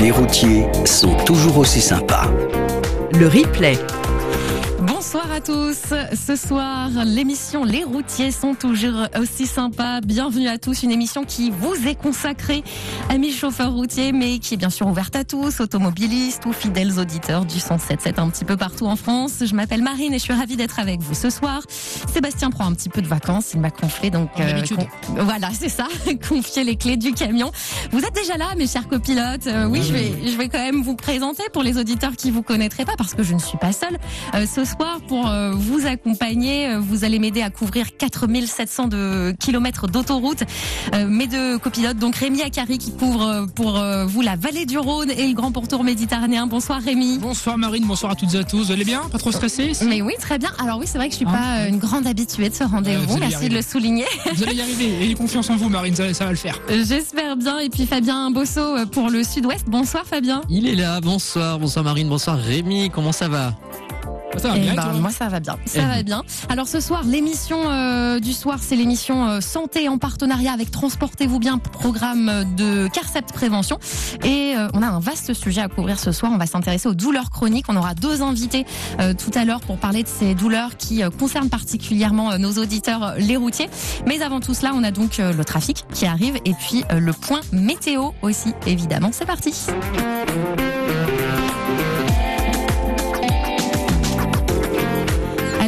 Les routiers sont toujours aussi sympas. Le replay. Bonsoir à tous. Ce soir, l'émission Les routiers sont toujours aussi sympas. Bienvenue à tous. Une émission qui vous est consacrée, amis chauffeurs routiers, mais qui est bien sûr ouverte à tous, automobilistes ou fidèles auditeurs du 107.7 un petit peu partout en France. Je m'appelle Marine et je suis ravie d'être avec vous ce soir. Sébastien prend un petit peu de vacances. Il m'a confié donc, euh, voilà, c'est ça, confier les clés du camion. Vous êtes déjà là, mes chers copilotes. Euh, oui, je vais, je vais quand même vous présenter pour les auditeurs qui vous connaîtraient pas parce que je ne suis pas seule. Euh, ce soir, pour euh, vous accompagner. Euh, vous allez m'aider à couvrir 4700 de kilomètres d'autoroute. Euh, mes deux copilotes, donc Rémi Akari qui couvre pour vous la vallée du Rhône et le grand pourtour méditerranéen. Bonsoir Rémi. Bonsoir Marine, bonsoir à toutes et à tous. Vous allez bien? Pas trop stressé Mais oui, très bien. Alors oui, c'est vrai que je suis Hein pas une grande habituée de ce rendez-vous. Merci de le souligner. Vous allez y arriver. Ayez confiance en vous Marine, ça, ça va le faire. J'espère bien. Et puis Fabien Bosso pour le Sud-Ouest. Bonsoir Fabien. Il est là, bonsoir, bonsoir Marine, bonsoir Rémi, comment ça va? Ça va Eh bien. ben, moi ça va bien, ça va bien. Alors ce soir, l'émission euh, du soir, c'est l'émission euh, santé en partenariat avec Transportez-vous bien, programme euh, de Carcept Prévention. Et euh, on a un vaste sujet à couvrir ce soir. On va s'intéresser aux douleurs chroniques. On aura deux invités tout à l'heure pour parler de ces douleurs qui concernent particulièrement nos auditeurs, les routiers. Mais avant tout cela, on a donc le trafic qui arrive et puis le point météo aussi, évidemment. C'est parti.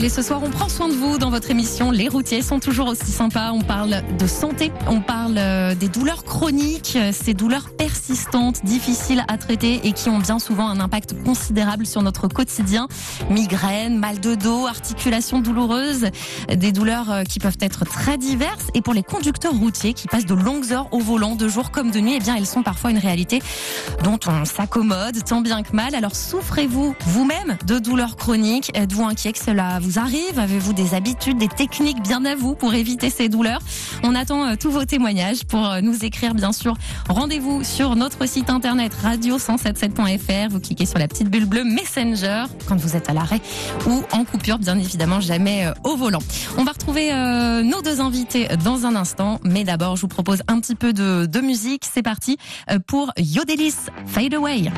Allez, ce soir, on prend soin de vous dans votre émission. Les routiers sont toujours aussi sympas. On parle de santé, on parle euh, des douleurs chroniques, euh, ces douleurs persistantes, difficiles à traiter et qui ont bien souvent un impact considérable sur notre quotidien. Migraines, mal de dos, articulations douloureuses, des douleurs euh, qui peuvent être très diverses. Et pour les conducteurs routiers qui passent de longues heures au volant, de jour comme de nuit, eh bien, elles sont parfois une réalité dont on s'accommode tant bien que mal. Alors souffrez-vous vous-même de douleurs chroniques? Êtes-vous inquiet que cela vous arrive Avez-vous des habitudes, des techniques bien à vous pour éviter ces douleurs On attend euh, tous vos témoignages pour euh, nous écrire bien sûr. Rendez-vous sur notre site internet radio177.fr. Vous cliquez sur la petite bulle bleue Messenger quand vous êtes à l'arrêt ou en coupure, bien évidemment jamais euh, au volant. On va retrouver nos deux invités dans un instant, mais d'abord je vous propose un petit peu de, de musique. C'est parti pour Yodelis Fade Away.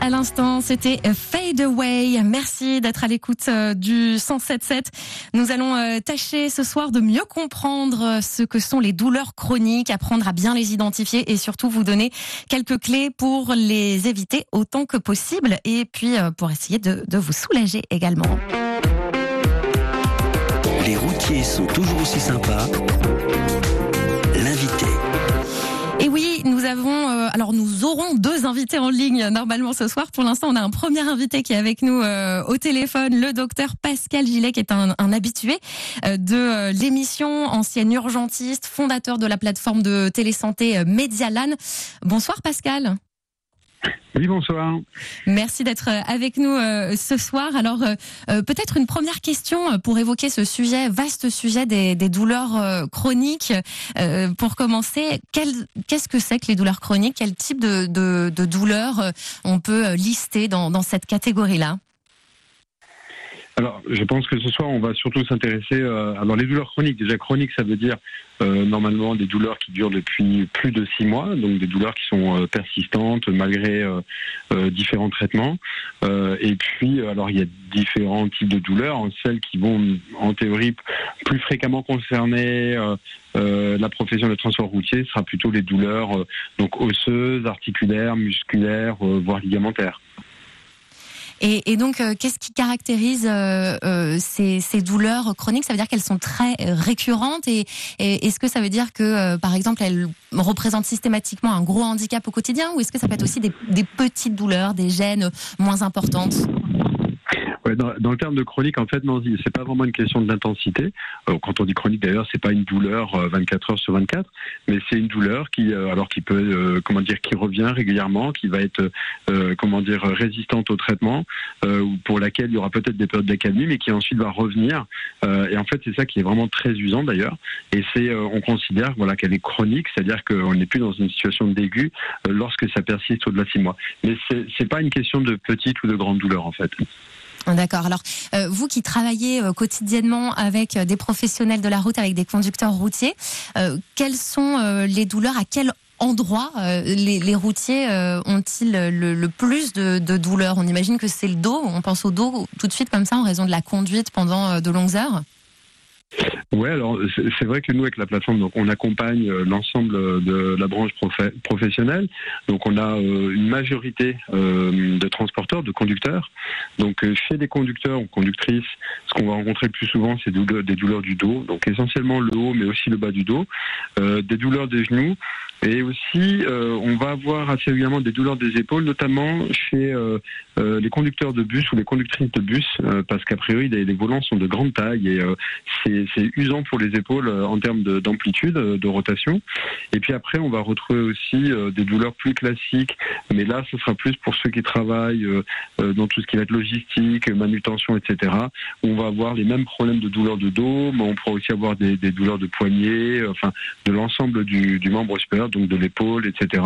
À l'instant, c'était Fade Away. Merci d'être à l'écoute euh, du 107.7. Nous allons euh, tâcher ce soir de mieux comprendre euh, ce que sont les douleurs chroniques, apprendre à bien les identifier et surtout vous donner quelques clés pour les éviter autant que possible et puis euh, pour essayer de vous soulager également. Les routiers sont toujours aussi sympas. Euh, alors nous aurons deux invités en ligne normalement ce soir. Pour l'instant, on a un premier invité qui est avec nous euh, au téléphone, le docteur Pascal Gillet, qui est un, habitué euh, de l'émission, ancien urgentiste, fondateur de la plateforme de télésanté Medialan. Bonsoir Pascal. Oui, bonsoir. Merci d'être avec nous euh, ce soir. Alors, euh, euh, peut-être une première question euh, pour évoquer ce sujet, vaste sujet des, douleurs euh, chroniques. Euh, pour commencer, qu'est-ce que c'est que les douleurs chroniques? Quel type de, de, douleurs euh, on peut euh, lister dans, dans cette catégorie-là? Alors, je pense que ce soir, on va surtout s'intéresser euh, alors les douleurs chroniques. Déjà, chronique, ça veut dire euh, normalement des douleurs qui durent depuis plus de six mois, donc des douleurs qui sont euh, persistantes malgré différents traitements. Et puis, alors, il y a différents types de douleurs, celles qui vont, en théorie, plus fréquemment concerner la profession de transport routier sera plutôt les douleurs donc osseuses, articulaires, musculaires, voire ligamentaires. Et, et donc, euh, qu'est-ce qui caractérise euh, euh, ces, ces douleurs chroniques? Ça veut dire qu'elles sont très euh, récurrentes et, et est-ce que ça veut dire que, euh, par exemple, elles représentent systématiquement un gros handicap au quotidien ou est-ce que ça peut être aussi des, des petites douleurs, des gènes moins importantes? Dans, le terme de chronique, en fait, non, c'est pas vraiment une question d'intensité. Euh, quand on dit chronique, d'ailleurs, c'est pas une douleur 24 heures sur 24, mais c'est une douleur qui, alors qui peut, comment dire, qui revient régulièrement, qui va être, comment dire, résistante au traitement, ou pour laquelle il y aura peut-être des périodes d'accalmie, mais qui ensuite va revenir. et en fait, c'est ça qui est vraiment très usant d'ailleurs. Et c'est, on considère, voilà, qu'elle est chronique, c'est-à-dire qu'on n'est plus dans une situation d'aigu lorsque ça persiste au-delà de six mois. Mais c'est pas une question de petite ou de grande douleur en fait. D'accord. Alors, euh, vous qui travaillez euh, quotidiennement avec euh, des professionnels de la route, avec des conducteurs routiers, quelles sont les douleurs? À quel endroit les, routiers ont-ils le, plus de, de douleurs? On imagine que c'est le dos. On pense au dos tout de suite comme ça en raison de la conduite pendant de longues heures. Ouais, alors c'est vrai que nous avec la plateforme, donc on accompagne euh, l'ensemble de la branche professionnelle. Donc on a euh, une majorité euh, de transporteurs, de conducteurs. Donc chez des conducteurs ou conductrices, ce qu'on va rencontrer le plus souvent, c'est des douleurs du dos. Donc essentiellement le haut, mais aussi le bas du dos, des douleurs des genoux. Et aussi, on va avoir assez régulièrement des douleurs des épaules, notamment chez les conducteurs de bus ou les conductrices de bus, parce qu'a priori, les, volants sont de grande taille et c'est c'est usant pour les épaules euh, en termes d'amplitude, euh, de, rotation. Et puis après, on va retrouver aussi euh, des douleurs plus classiques, mais là, ce sera plus pour ceux qui travaillent dans tout ce qui va être logistique, manutention, etc. on va avoir les mêmes problèmes de douleurs de dos, mais on pourra aussi avoir des, douleurs de poignets, enfin de l'ensemble du, membre supérieur, donc de l'épaule, etc.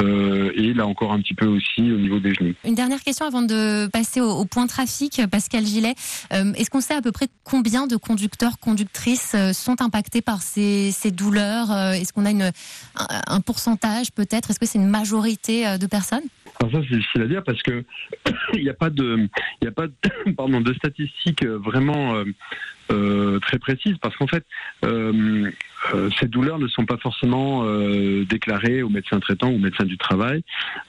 et là encore un petit peu aussi au niveau des genoux. Une dernière question avant de passer au, point trafic, Pascal Gillet. Est-ce qu'on sait à peu près combien de conducteurs conductrices euh, sont impactées par ces, douleurs euh, Est-ce qu'on a une, un pourcentage peut-être Est-ce que c'est une majorité euh, de personnes? Ça c'est difficile à dire parce que il n'y a pas de, il a pas pardon, de statistiques vraiment euh, très précises parce qu'en fait, euh, euh, ces douleurs ne sont pas forcément déclarées aux médecins traitants ou aux médecins du travail.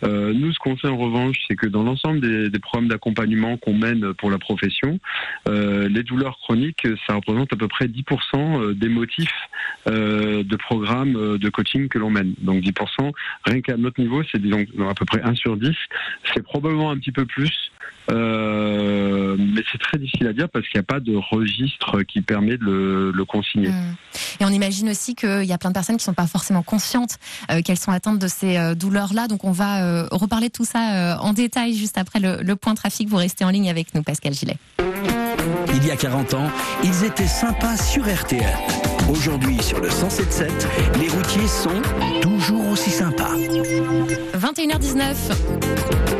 nous, ce qu'on sait en revanche, c'est que dans l'ensemble des, des, programmes d'accompagnement qu'on mène pour la profession, les douleurs chroniques, ça représente à peu près 10% des motifs de programmes de coaching que l'on mène. Donc 10%, rien qu'à notre niveau, c'est disons à peu près 1 sur 10. C'est probablement un petit peu plus euh, mais c'est très difficile à dire parce qu'il n'y a pas de registre qui permet de le, consigner. Mmh. Et on imagine aussi qu'il y a plein de personnes qui ne sont pas forcément conscientes euh, qu'elles sont atteintes de ces euh, douleurs-là. Donc on va reparler de tout ça en détail juste après le, le point trafic. Vous restez en ligne avec nous, Pascal Gillet. Il y a 40 ans, ils étaient sympas sur RTL. Aujourd'hui, sur le 107.7, les routiers sont toujours aussi sympas. 21h19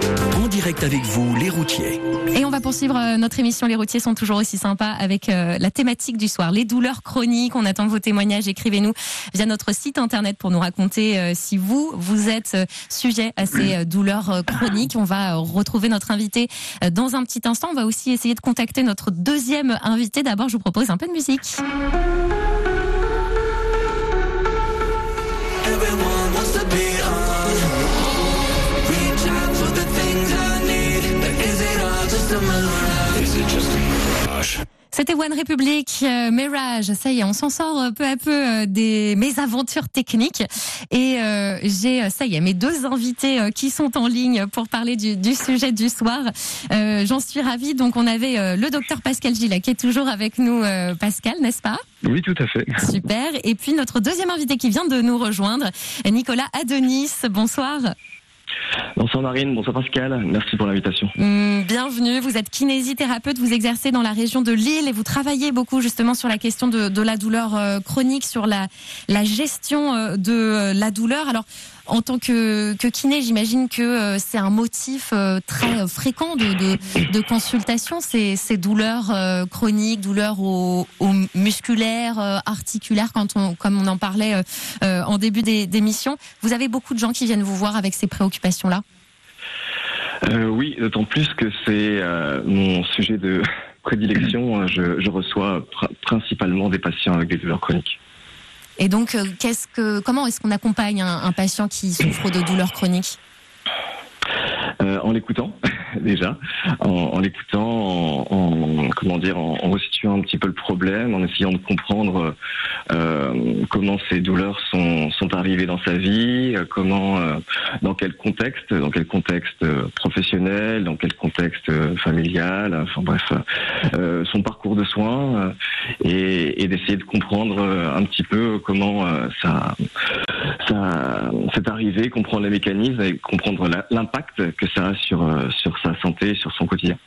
direct avec vous, les routiers. Et on va poursuivre euh, notre émission Les routiers sont toujours aussi sympas avec euh, la thématique du soir, les douleurs chroniques. On attend vos témoignages. Écrivez-nous via notre site internet pour nous raconter euh, si vous, vous êtes sujet à ces douleurs chroniques. On va retrouver notre invité dans un petit instant. On va aussi essayer de contacter notre deuxième invité. D'abord, je vous propose un peu de musique. C'était One Republic, euh, Mirage. Ça y est, on s'en sort euh, peu à peu euh, des mésaventures techniques. Et j'ai, ça y est, mes deux invités qui sont en ligne pour parler du, du sujet du soir. J'en suis ravie. Donc, on avait le docteur Pascal Gillet qui est toujours avec nous, Pascal, n'est-ce pas? Oui, tout à fait. Super. Et puis, notre deuxième invité qui vient de nous rejoindre, Nicolas Adonis. Bonsoir. Bonsoir Marine, bonsoir Pascal, merci pour l'invitation. Hum, bienvenue, vous êtes kinésithérapeute, vous exercez dans la région de Lille et vous travaillez beaucoup justement sur la question de, la douleur euh, chronique, sur la, la gestion euh, de euh, la douleur. Alors, en tant que, kiné, j'imagine que euh, c'est un motif euh, très fréquent de, consultation, ces, douleurs euh, chroniques, douleurs au, musculaires, articulaires, comme on en parlait en début d'émission. Vous avez beaucoup de gens qui viennent vous voir avec ces préoccupations-là? Oui, d'autant plus que c'est mon sujet de prédilection. Je reçois principalement des patients avec des douleurs chroniques. Et donc, euh, qu'est-ce que, comment est-ce qu'on accompagne un, patient qui souffre de douleurs chroniques? Euh, En l'écoutant. déjà en, en l'écoutant, en, en- comment dire, en, en resituant un petit peu le problème, en essayant de comprendre euh, comment ces douleurs sont, sont arrivées dans sa vie, euh, comment, euh, dans quel contexte, dans quel contexte euh, professionnel, dans quel contexte euh, familial, enfin bref, son parcours de soins et, et d'essayer de comprendre un petit peu comment ça, ça, c'est arrivé, comprendre les mécanismes et comprendre l'impact que ça sur, euh, sur sa santé, sur son quotidien.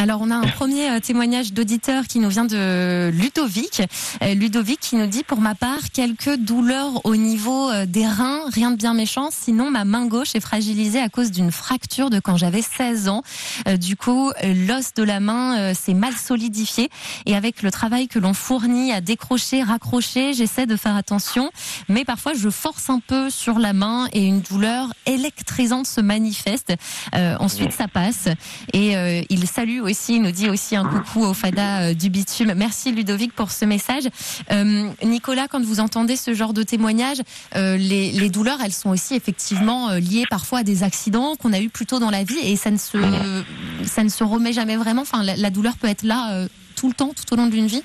Alors on a un premier euh, témoignage d'auditeur qui nous vient de Ludovic. Euh, Ludovic qui nous dit pour ma part quelques douleurs au niveau euh, des reins, rien de bien méchant, sinon ma main gauche est fragilisée à cause d'une fracture de quand j'avais 16 ans. Du coup, l'os de la main s'est mal solidifié et avec le travail que l'on fournit à décrocher, raccrocher, j'essaie de faire attention, mais parfois je force un peu sur la main et une douleur électrisante se manifeste. Euh, ensuite ça passe et il salue aussi, nous dit aussi un coucou au Fada euh, du bitume. Merci Ludovic pour ce message. Euh, Nicolas, quand vous entendez ce genre de témoignage, euh, les, les douleurs, elles sont aussi effectivement liées parfois à des accidents qu'on a eu plus tôt dans la vie et ça ne se, ça ne se remet jamais vraiment. Enfin, la, douleur peut être là tout le temps, tout au long d'une vie.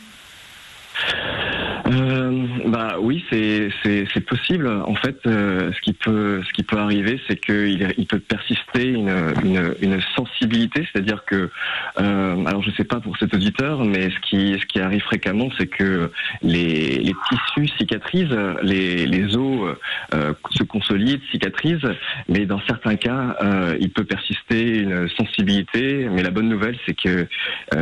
Euh, bah oui, c'est possible. En fait, euh, ce qui peut arriver, c'est qu'il il peut persister une sensibilité, c'est-à-dire que euh, alors je sais pas pour cet auditeur, mais ce qui arrive fréquemment, c'est que les tissus cicatrisent, les os se consolident, cicatrisent, mais dans certains cas, il peut persister une sensibilité. Mais la bonne nouvelle, c'est que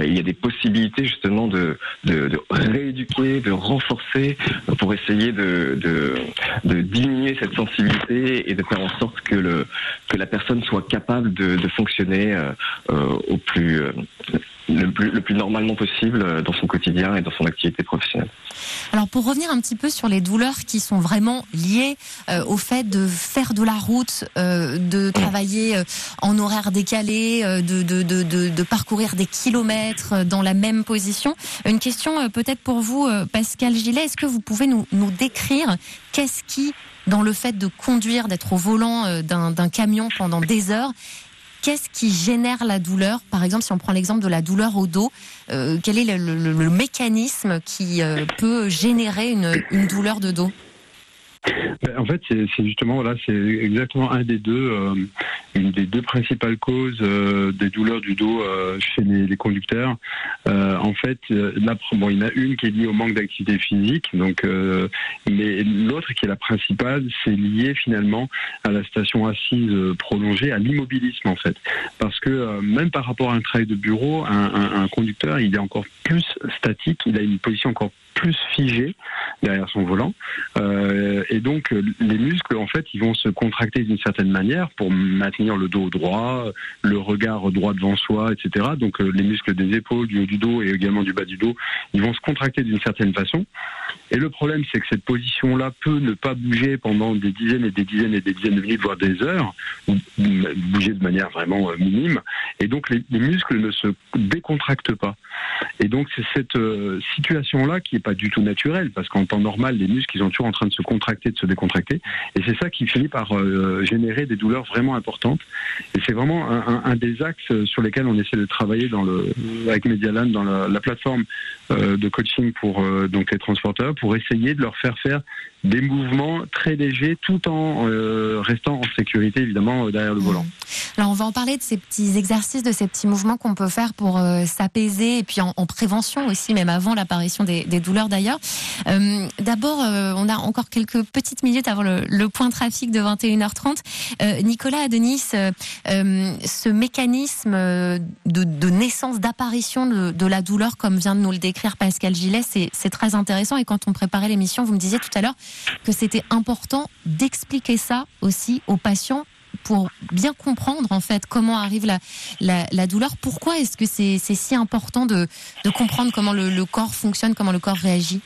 il y a des possibilités justement de de, de rééduquer, de renforcer pour essayer de, diminuer cette sensibilité et de faire en sorte que, la personne soit capable de, de fonctionner euh, euh, au plus, euh, le, plus, le plus normalement possible euh, dans son quotidien et dans son activité professionnelle. Alors pour revenir un petit peu sur les douleurs qui sont vraiment liées euh, au fait de faire de la route, euh, de travailler en horaire décalé, de, parcourir des kilomètres dans la même position. Une question peut-être pour vous, Pascal Gillet, est-ce que vous pouvez nous, décrire qu'est-ce qui, dans le fait de conduire, d'être au volant d'un camion pendant des heures, Qu'est-ce qui génère la douleur Par exemple, si on prend l'exemple de la douleur au dos, euh, quel est le, mécanisme qui euh, peut générer une, douleur de dos En fait, c'est justement voilà, c'est exactement un des deux, euh, une des deux principales causes euh, des douleurs du dos euh, chez les, conducteurs. En fait, la, bon, il y en a une qui est liée au manque d'activité physique, donc, mais l'autre qui est la principale, c'est lié finalement à la station assise prolongée, à l'immobilisme en fait, parce que même par rapport à un travail de bureau, un conducteur, il est encore plus statique, il a une position encore plus figée derrière son volant. Euh, et donc, euh, les muscles, en fait, ils vont se contracter d'une certaine manière pour maintenir le dos droit, le regard droit devant soi, etc. Donc, euh, les muscles des épaules, du haut du dos et également du bas du dos, ils vont se contracter d'une certaine façon. Et le problème, c'est que cette position-là peut ne pas bouger pendant des dizaines et des dizaines et des dizaines de minutes, voire des heures, ou ou bouger de manière vraiment euh, minime. Et donc, les, les muscles ne se décontractent pas. Et donc, c'est cette euh, situation-là qui n'est pas du tout naturelle, parce qu'en temps normal, les muscles, ils sont toujours en train de se contracter, de se décontracter. Et c'est ça qui finit par euh, générer des douleurs vraiment importantes. Et c'est vraiment un, des axes sur lesquels on essaie de travailler dans le, avec Medialan, dans la, la plateforme de coaching pour donc les transporteurs, pour essayer de leur faire faire des mouvements très légers, tout en euh, restant en sécurité, évidemment, euh, derrière le volant. Alors on va en parler de ces petits exercices, de ces petits mouvements qu'on peut faire pour euh, s'apaiser et puis en, en prévention aussi, même avant l'apparition des, douleurs d'ailleurs. D'abord, on a encore quelques petites minutes avant le, point trafic de 21h30. Euh, Nicolas Adenis, ce mécanisme de, naissance, d'apparition de, de la douleur, comme vient de nous le décrire Pascal Gillet, c'est très intéressant. Et quand on préparait l'émission, vous me disiez tout à l'heure que c'était important d'expliquer ça aussi aux patients pour bien comprendre en fait comment arrive la, la, douleur. Pourquoi est-ce que c'est si important de, de comprendre comment le corps fonctionne, comment le corps réagit?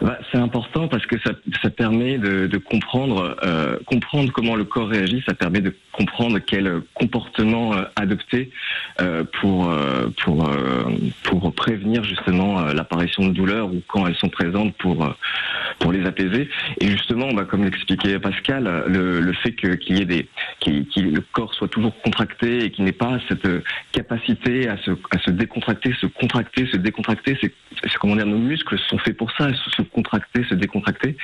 Bah, c'est important parce que ça, ça permet de, de comprendre, euh, comprendre comment le corps réagit. Ça permet de comprendre quel comportement euh, adopter euh, pour euh, pour euh, pour prévenir justement euh, l'apparition de douleurs ou quand elles sont présentes pour pour les apaiser. Et justement, bah, comme l'expliquait Pascal, le, le fait que qu'il y ait des, qu'il le corps soit toujours contracté et qu'il n'ait pas cette capacité à se, à se décontracter, se contracter, se décontracter, c'est comment dire, nos muscles sont faits pour ça, se contracter, se décontracter.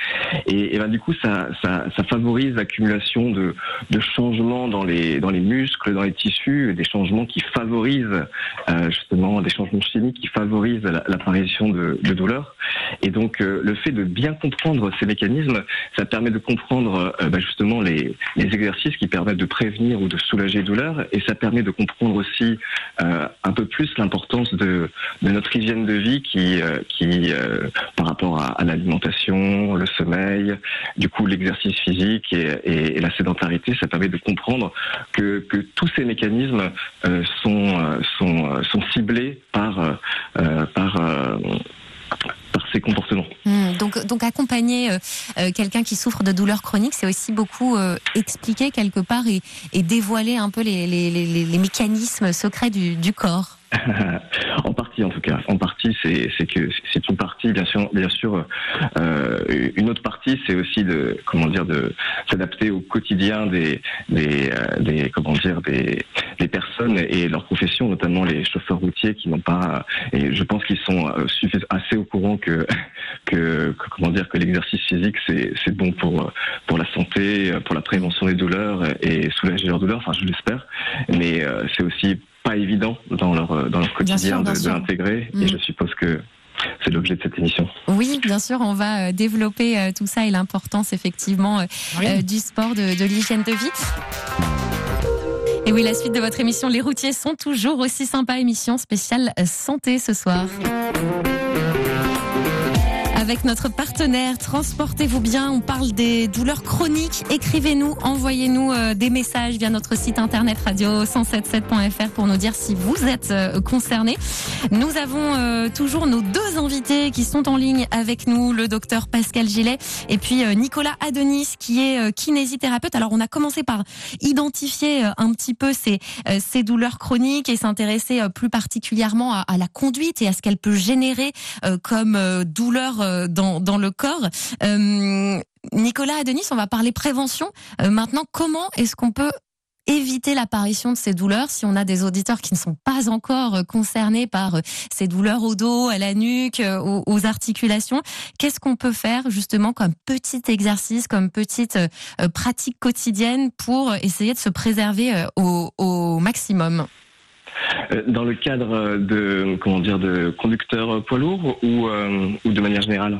Et, et ben, du coup, ça, ça, ça favorise l'accumulation de, de changements dans les, dans les muscles, dans les tissus, des changements qui favorisent euh, justement des changements chimiques qui favorisent l'apparition de, de douleurs. Et donc, euh, le fait de bien comprendre ces mécanismes, ça permet de comprendre euh, bah, justement les, exercices qui permettent de prévenir ou de soulager les douleurs, et ça permet de comprendre aussi un peu plus l'importance de, notre hygiène de vie qui, qui par rapport à, l'alimentation, le sommeil, du coup l'exercice physique et, la sédentarité, ça permet de comprendre que, tous ces mécanismes sont, ciblés par Hmm, donc, accompagner euh, euh, quelqu'un qui souffre de douleurs chroniques, c'est aussi beaucoup euh, expliquer quelque part et, dévoiler un peu les, mécanismes secrets du corps. En partie, en tout cas. En partie, c'est que c'est une partie, bien sûr. Bien sûr, euh, une autre partie, c'est aussi de comment dire de s'adapter au quotidien des des, euh, comment dire des, personnes et leur profession, notamment les chauffeurs routiers qui n'ont pas. Et je pense qu'ils sont euh, assez au courant que, que, que comment dire que l'exercice physique c'est bon pour pour la santé, pour la prévention des douleurs et soulager leurs douleurs. Enfin, je l'espère. Mais c'est aussi pas évident dans leur, euh, dans leur quotidien de, l'intégrer. Et mm. je suppose que c'est l'objet de cette émission. Oui, bien sûr, on va euh, développer euh, tout ça et l'importance effectivement du sport, de, de l'hygiène de vie. Et oui, la suite de votre émission, les routiers sont toujours aussi sympas. Émission spéciale santé ce soir avec notre partenaire Transportez-vous bien. On parle des douleurs chroniques. Écrivez-nous, envoyez-nous euh, des messages via notre site internet radio177.fr pour nous dire si vous êtes euh, concernés. Nous avons euh, toujours nos deux invités qui sont en ligne avec nous, le docteur Pascal Gillet et puis Nicolas Adonis qui est kinésithérapeute. Alors on a commencé par identifier un petit peu ces, ces douleurs chroniques et s'intéresser plus particulièrement à, à, la conduite et à ce qu'elle peut générer comme douleur dans, dans le corps. Euh, Nicolas Adenis, on va parler prévention. Euh, maintenant, comment est-ce qu'on peut éviter l'apparition de ces douleurs si on a des auditeurs qui ne sont pas encore euh, concernés par ces douleurs au dos, à la nuque, aux, articulations? Qu'est-ce qu'on peut faire justement comme petit exercice, comme petite pratique quotidienne pour essayer de se préserver au, maximum? euh, dans le cadre de comment dire de conducteurs poids lourds ou, euh, ou de manière générale?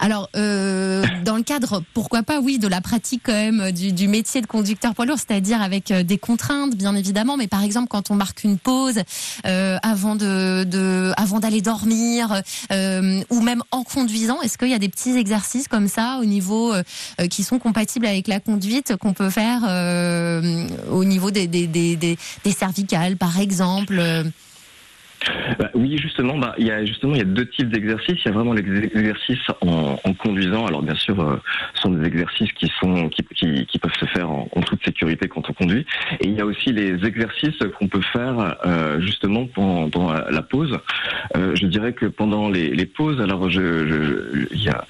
Alors, euh, dans le cadre, pourquoi pas, oui, de la pratique quand même du, du métier de conducteur poids lourd, c'est-à-dire avec euh, des contraintes, bien évidemment, mais par exemple quand on marque une pause euh, avant de, de avant d'aller dormir, euh, ou même en conduisant, est-ce qu'il y a des petits exercices comme ça au niveau euh, euh, qui sont compatibles avec la conduite qu'on peut faire au niveau des, des, des, des, cervicales, par exemple bah, oui, justement, bah, il y a justement il y a deux types d'exercices. Il y a vraiment l'exercice en, en, conduisant. Alors bien sûr, euh, ce sont des exercices qui sont qui, peuvent se faire en, toute sécurité quand on conduit. Et il y a aussi les exercices qu'on peut faire euh, justement pendant, la pause. Euh, je dirais que pendant les, pauses, alors je, il y a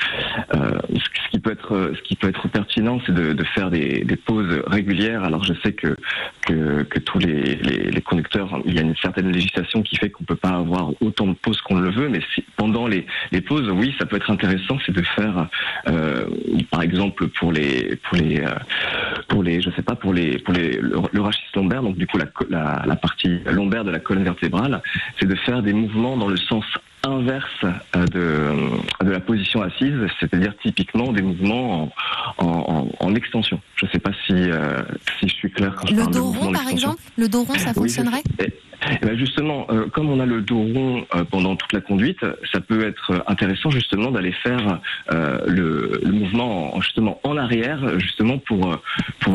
ce qui peut être ce qui peut être pertinent, c'est de, faire des, pauses régulières. Alors je sais que que, tous les, les, les conducteurs, il y a une certaine législation qui fait qu'on on peut pas avoir autant de pauses qu'on le veut, mais pendant les, les, pauses, oui, ça peut être intéressant, c'est de faire, euh, par exemple, pour les, pour les, euh, pour les, je sais pas, pour les, pour les, le, rachis lombaire, donc du coup la, la, la partie lombaire de la colonne vertébrale, c'est de faire des mouvements dans le sens inverse euh, de, de la position assise, c'est-à-dire typiquement des mouvements en, en, en extension. Je ne sais pas si, euh, si je suis clair quand le je parle dos rond, par exemple Le dos rond, ça fonctionnerait? Eh ben justement, euh, comme on a le dos rond euh, pendant toute la conduite, ça peut être intéressant justement d'aller faire euh, le, le, mouvement en, justement en arrière, justement pour. pour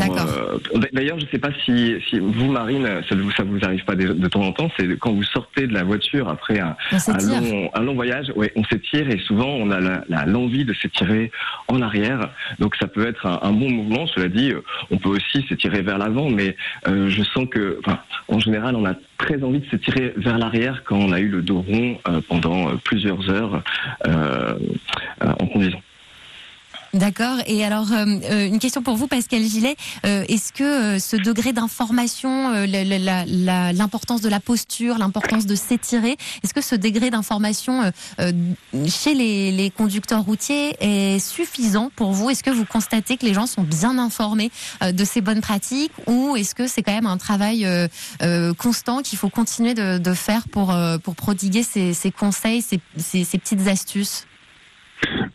D'ailleurs, je ne sais pas si, si vous, Marine, ça vous ça vous arrive pas de, de temps en temps, c'est quand vous sortez de la voiture après un, un long, un long voyage, ouais, on s'étire et souvent on a l'envie de s'étirer en arrière. Donc ça peut être un, un, bon mouvement. Cela dit, on peut aussi s'étirer vers l'avant, mais je sens que, en général, on a envie de se tirer vers l'arrière quand on a eu le dos rond euh, pendant euh, plusieurs heures euh, en conduisant. D'accord. Et alors, euh, euh, une question pour vous, Pascal Gillet. Euh, Est-ce que euh, ce degré d'information, l'importance de la posture, l'importance de s'étirer, est-ce que ce degré d'information chez les, conducteurs routiers est suffisant pour vous? Est-ce que vous constatez que les gens sont bien informés de ces bonnes pratiques ou est-ce que c'est quand même un travail constant qu'il faut continuer de, faire pour, prodiguer ces, conseils, ces petites astuces?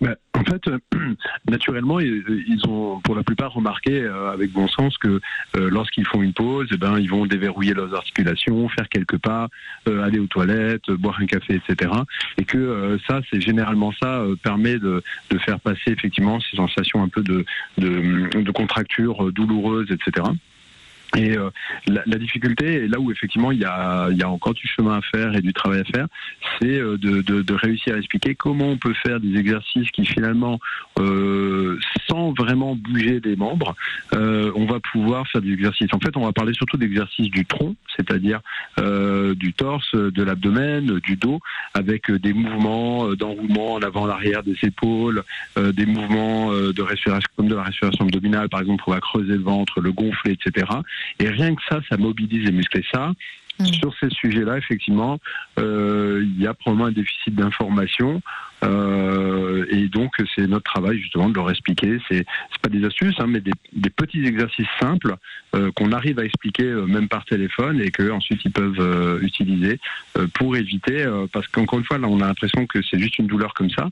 Bah, en fait, euh, naturellement, ils, ont pour la plupart remarqué euh, avec bon sens que euh, lorsqu'ils font une pause, eh ben, ils vont déverrouiller leurs articulations, faire quelques pas, aller aux toilettes, boire un café, etc. Et que ça, c'est généralement ça permet de, faire passer effectivement ces sensations un peu de, de, de contracture douloureuse, etc. Et euh, la, la difficulté, et là où effectivement il y a, il y a encore du chemin à faire et du travail à faire, c'est euh, de, de, de réussir à expliquer comment on peut faire des exercices qui finalement, euh, sans vraiment bouger des membres, euh, on va pouvoir faire des exercices. En fait, on va parler surtout d'exercices du tronc, c'est-à-dire euh, du torse, de l'abdomen, du dos, avec euh, des mouvements d'enroulement en avant, l'arrière des épaules, des mouvements de respiration comme de la respiration abdominale, par exemple, on va creuser le ventre, le gonfler, etc. Et rien que ça, ça mobilise les muscles. Et ça, Mm. sur ces sujets-là, effectivement, euh, il y a probablement un déficit d'information. Euh, et donc, c'est notre travail justement de leur expliquer. C'est pas des astuces, hein, mais des, des petits exercices simples euh, qu'on arrive à expliquer euh, même par téléphone et que ensuite ils peuvent euh, utiliser euh, pour éviter. euh, parce qu'encore une fois, là, on a l'impression que c'est juste une douleur comme ça,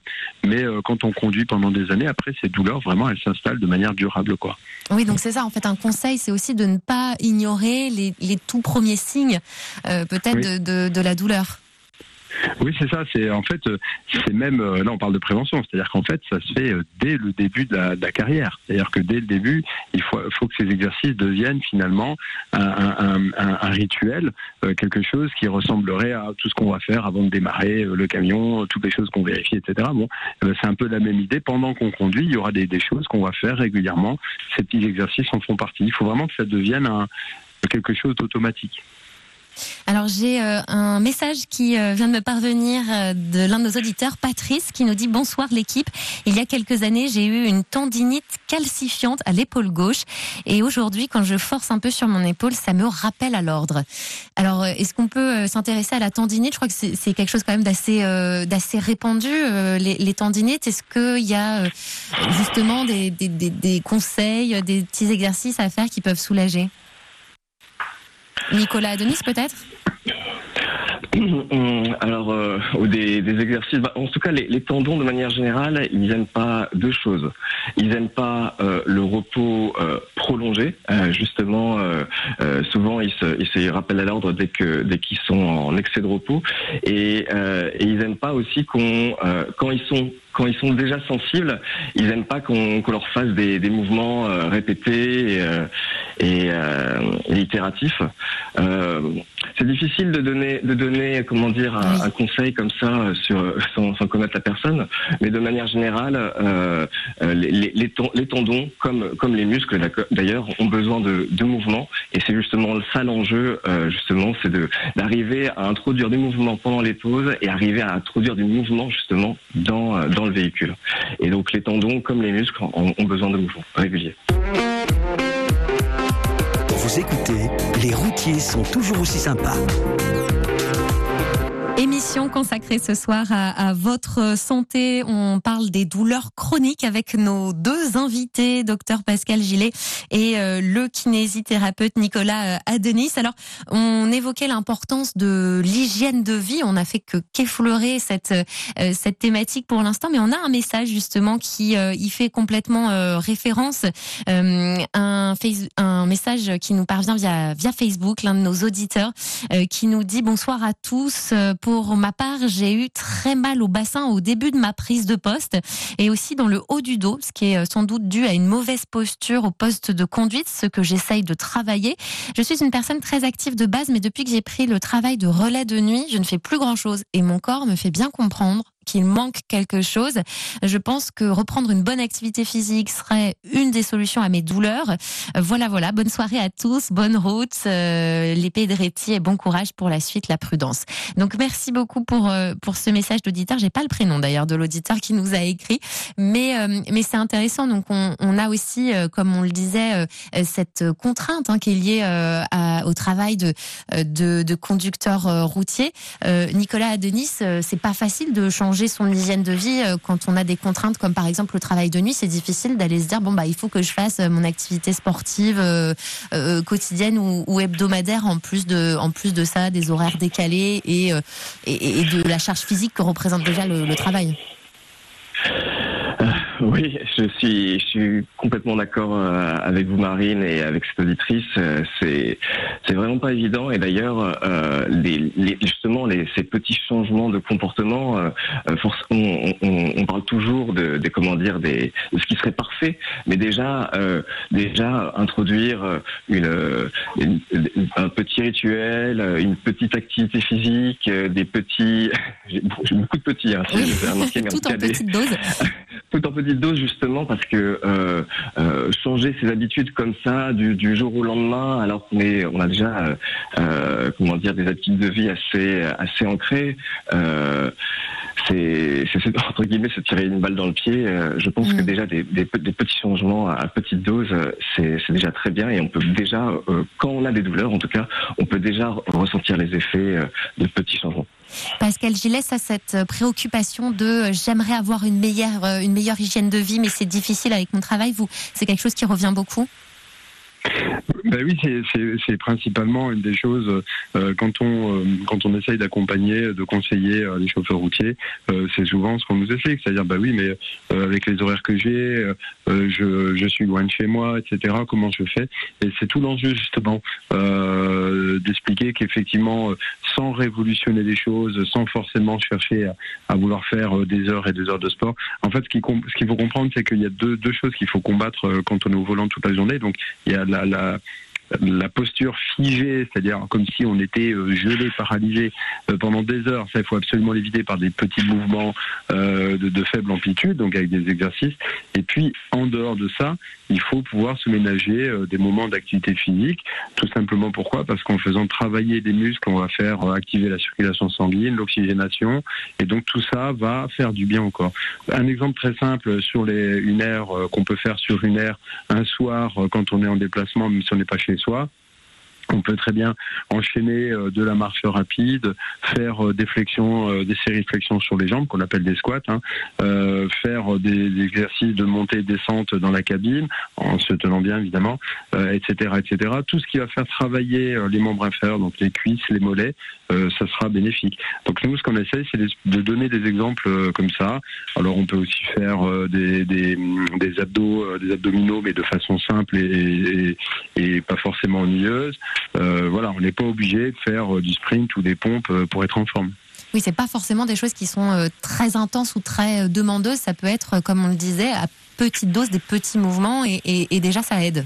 mais euh, quand on conduit pendant des années, après ces douleurs vraiment, elles s'installent de manière durable, quoi. Oui, donc c'est ça. En fait, un conseil, c'est aussi de ne pas ignorer les, les tout premiers signes, euh, peut-être Oui. de, de, de la douleur. Oui, c'est ça. C'est en fait, euh, c'est même euh, là on parle de prévention, c'est-à-dire qu'en fait, ça se fait euh, dès le début de la, carrière. C'est-à-dire que dès le début, il faut, que ces exercices deviennent finalement un, rituel, quelque chose qui ressemblerait à tout ce qu'on va faire avant de démarrer le camion, toutes les choses qu'on vérifie, etc. Bon, eh ben, c'est un peu la même idée. Pendant qu'on conduit, il y aura des, des choses qu'on va faire régulièrement. Ces petits exercices en font partie. Il faut vraiment que ça devienne quelque chose d'automatique. Alors j'ai euh, un message qui euh, vient de me parvenir euh, de l'un de nos auditeurs, Patrice, qui nous dit bonsoir l'équipe. Il y a quelques années, j'ai eu une tendinite calcifiante à l'épaule gauche et aujourd'hui, quand je force un peu sur mon épaule, ça me rappelle à l'ordre. Alors, est-ce qu'on peut s'intéresser à la tendinite? Je crois que c'est quelque chose quand même d'assez répandu, les, tendinites. Est-ce qu'il y a justement des, des conseils, des petits exercices à faire qui peuvent soulager? Nicolas Adonis peut-être? Alors, euh, des, exercices. bah, en tout cas, les, tendons, de manière générale, ils n'aiment pas deux choses. Ils n'aiment pas euh, le repos euh, prolongé. Euh, justement, euh, euh, souvent, ils se, rappellent à l'ordre dès qu'ils sont en excès de repos. Et, euh, ils n'aiment pas aussi euh, quand ils sont quand ils sont déjà sensibles, ils n'aiment pas qu'on leur fasse des, des mouvements euh, répétés et, euh, et, euh, et itératifs. Euh, c'est difficile de donner, de donner, comment dire, un, conseil comme ça sur, sans, sans connaître la personne, mais de manière générale, les, les, les ten- les tendons, comme, comme les muscles d'ailleurs, ont besoin de, de mouvements, et c'est justement ça l'enjeu, justement, c'est d'arriver à introduire du mouvement pendant les pauses et arriver à introduire du mouvement justement dans euh, le véhicule. Et donc les tendons, comme les muscles, ont, besoin de mouvements réguliers. Vous écoutez, les routiers sont toujours aussi sympas. Émission consacrée ce soir à, à votre santé. On parle des douleurs chroniques avec nos deux invités, docteur Pascal Gillet et euh, le kinésithérapeute Nicolas euh, Adenis. Alors, on évoquait l'importance de l'hygiène de vie. On n'a fait que qu'effleurer cette euh, cette thématique pour l'instant, mais on a un message justement qui euh, y fait complètement euh, référence. Euh, un, face- un message qui nous parvient via via Facebook, l'un de nos auditeurs qui nous dit bonsoir à tous. Pour ma part, j'ai eu très mal au bassin au début de ma prise de poste et aussi dans le haut du dos, ce qui est euh, sans doute dû à une mauvaise posture au poste de conduite, ce que j'essaye de travailler. Je suis une personne très active de base, mais depuis que j'ai pris le travail de relais de nuit, je ne fais plus grand chose et mon corps me fait bien comprendre qu'il manque quelque chose. Je pense que reprendre une bonne activité physique serait une des solutions à mes douleurs. Voilà, voilà. Bonne soirée à tous, bonne route, euh, l'épée de Réti et bon courage pour la suite, la prudence. Donc merci beaucoup pour euh, pour ce message d'auditeur. J'ai pas le prénom d'ailleurs de l'auditeur qui nous a écrit, mais euh, mais c'est intéressant. Donc on, on a aussi, euh, comme on le disait, cette contrainte hein, qui est liée au travail de de, de conducteur routier. Nicolas à Denis, c'est pas facile de changer son hygiène de vie euh, quand on a des contraintes comme par exemple le travail de nuit. C'est difficile d'aller se dire bon bah il faut que je fasse euh, mon activité sportive euh, quotidienne ou, hebdomadaire en plus de en plus de ça des horaires décalés et, et, de la charge physique que représente déjà le travail. Oui, je suis, je suis complètement d'accord euh, avec vous, Marine, et avec cette auditrice. Euh, C'est, c'est vraiment pas évident. Et d'ailleurs, euh, les, les- justement, les, ces petits changements de comportement, euh, euh, on, on, on parle toujours de, comment dire, des, de ce qui serait parfait, mais déjà, euh, déjà introduire une, une- un petit rituel, une petite activité physique, des petits, j'ai beaucoup de petits, hein, si je remarquer, mais Tout en cas, des- petite dose. tout en petite dose justement parce que euh, euh, changer ses habitudes comme ça du, du jour au lendemain alors qu'on est on a déjà euh, comment dire des habitudes de vie assez assez ancrées c'est entre guillemets se tirer une balle dans le pied je pense Mm. que déjà des, des, pe- des petits changements à petite dose c'est déjà très bien et on peut déjà quand on a des douleurs en tout cas on peut déjà ressentir les effets de petits changements Pascal Gillet, ça, cette préoccupation de euh, j'aimerais avoir une meilleure, euh, une meilleure hygiène de vie, mais c'est difficile avec mon travail. Vous, c'est quelque chose qui revient beaucoup? Ben oui, c'est- principalement une des choses euh, quand on quand on essaye d'accompagner, de conseiller les chauffeurs routiers, c'est souvent ce qu'on nous explique, c'est-à-dire bah oui, mais avec les horaires que j'ai, euh, je, je suis loin de chez moi, etc. Comment je fais? Et c'est tout l'enjeu justement euh, d'expliquer qu'effectivement, euh, sans révolutionner les choses, sans forcément chercher à, à vouloir faire euh, des heures et des heures de sport, en fait, ce qu'il ce faut comprendre, c'est qu'il y a deux, deux choses qu'il faut combattre quand on est au volant toute la journée. Donc il y a la, la la posture figée, c'est-à-dire comme si on était euh, gelé, paralysé euh, pendant des heures. Ça, il faut absolument l'éviter par des petits mouvements euh, de, faible amplitude, donc avec des exercices. Et puis, en dehors de ça, il faut pouvoir se ménager des moments d'activité physique. Tout simplement pourquoi? Parce qu'en faisant travailler des muscles, on va faire activer la circulation sanguine, l'oxygénation, et donc tout ça va faire du bien au corps. Un exemple très simple sur une aire qu'on peut faire sur une aire un soir quand on est en déplacement, même si on n'est pas chez On peut très bien enchaîner euh, de la marche rapide, faire euh, des flexions, euh, des séries de flexions sur les jambes qu'on appelle des squats, hein, faire des, exercices de montée et descente dans la cabine en se tenant bien évidemment, etc., etc. Tout ce qui va faire travailler les membres inférieurs, donc les cuisses, les mollets, ça sera bénéfique. Donc nous, ce qu'on essaye, c'est de- donner des exemples euh, comme ça. Alors on peut aussi faire euh, des, des, abdos, euh, des abdominaux, mais de façon simple et, pas forcément ennuyeuse. Euh, voilà, on n'est pas obligé de faire euh, du sprint ou des pompes euh, pour être en forme. Oui, c'est pas forcément des choses qui sont euh, très intenses ou très euh, demandeuses. Ça peut être, euh, comme on le disait, à petite dose, des petits mouvements et déjà ça aide.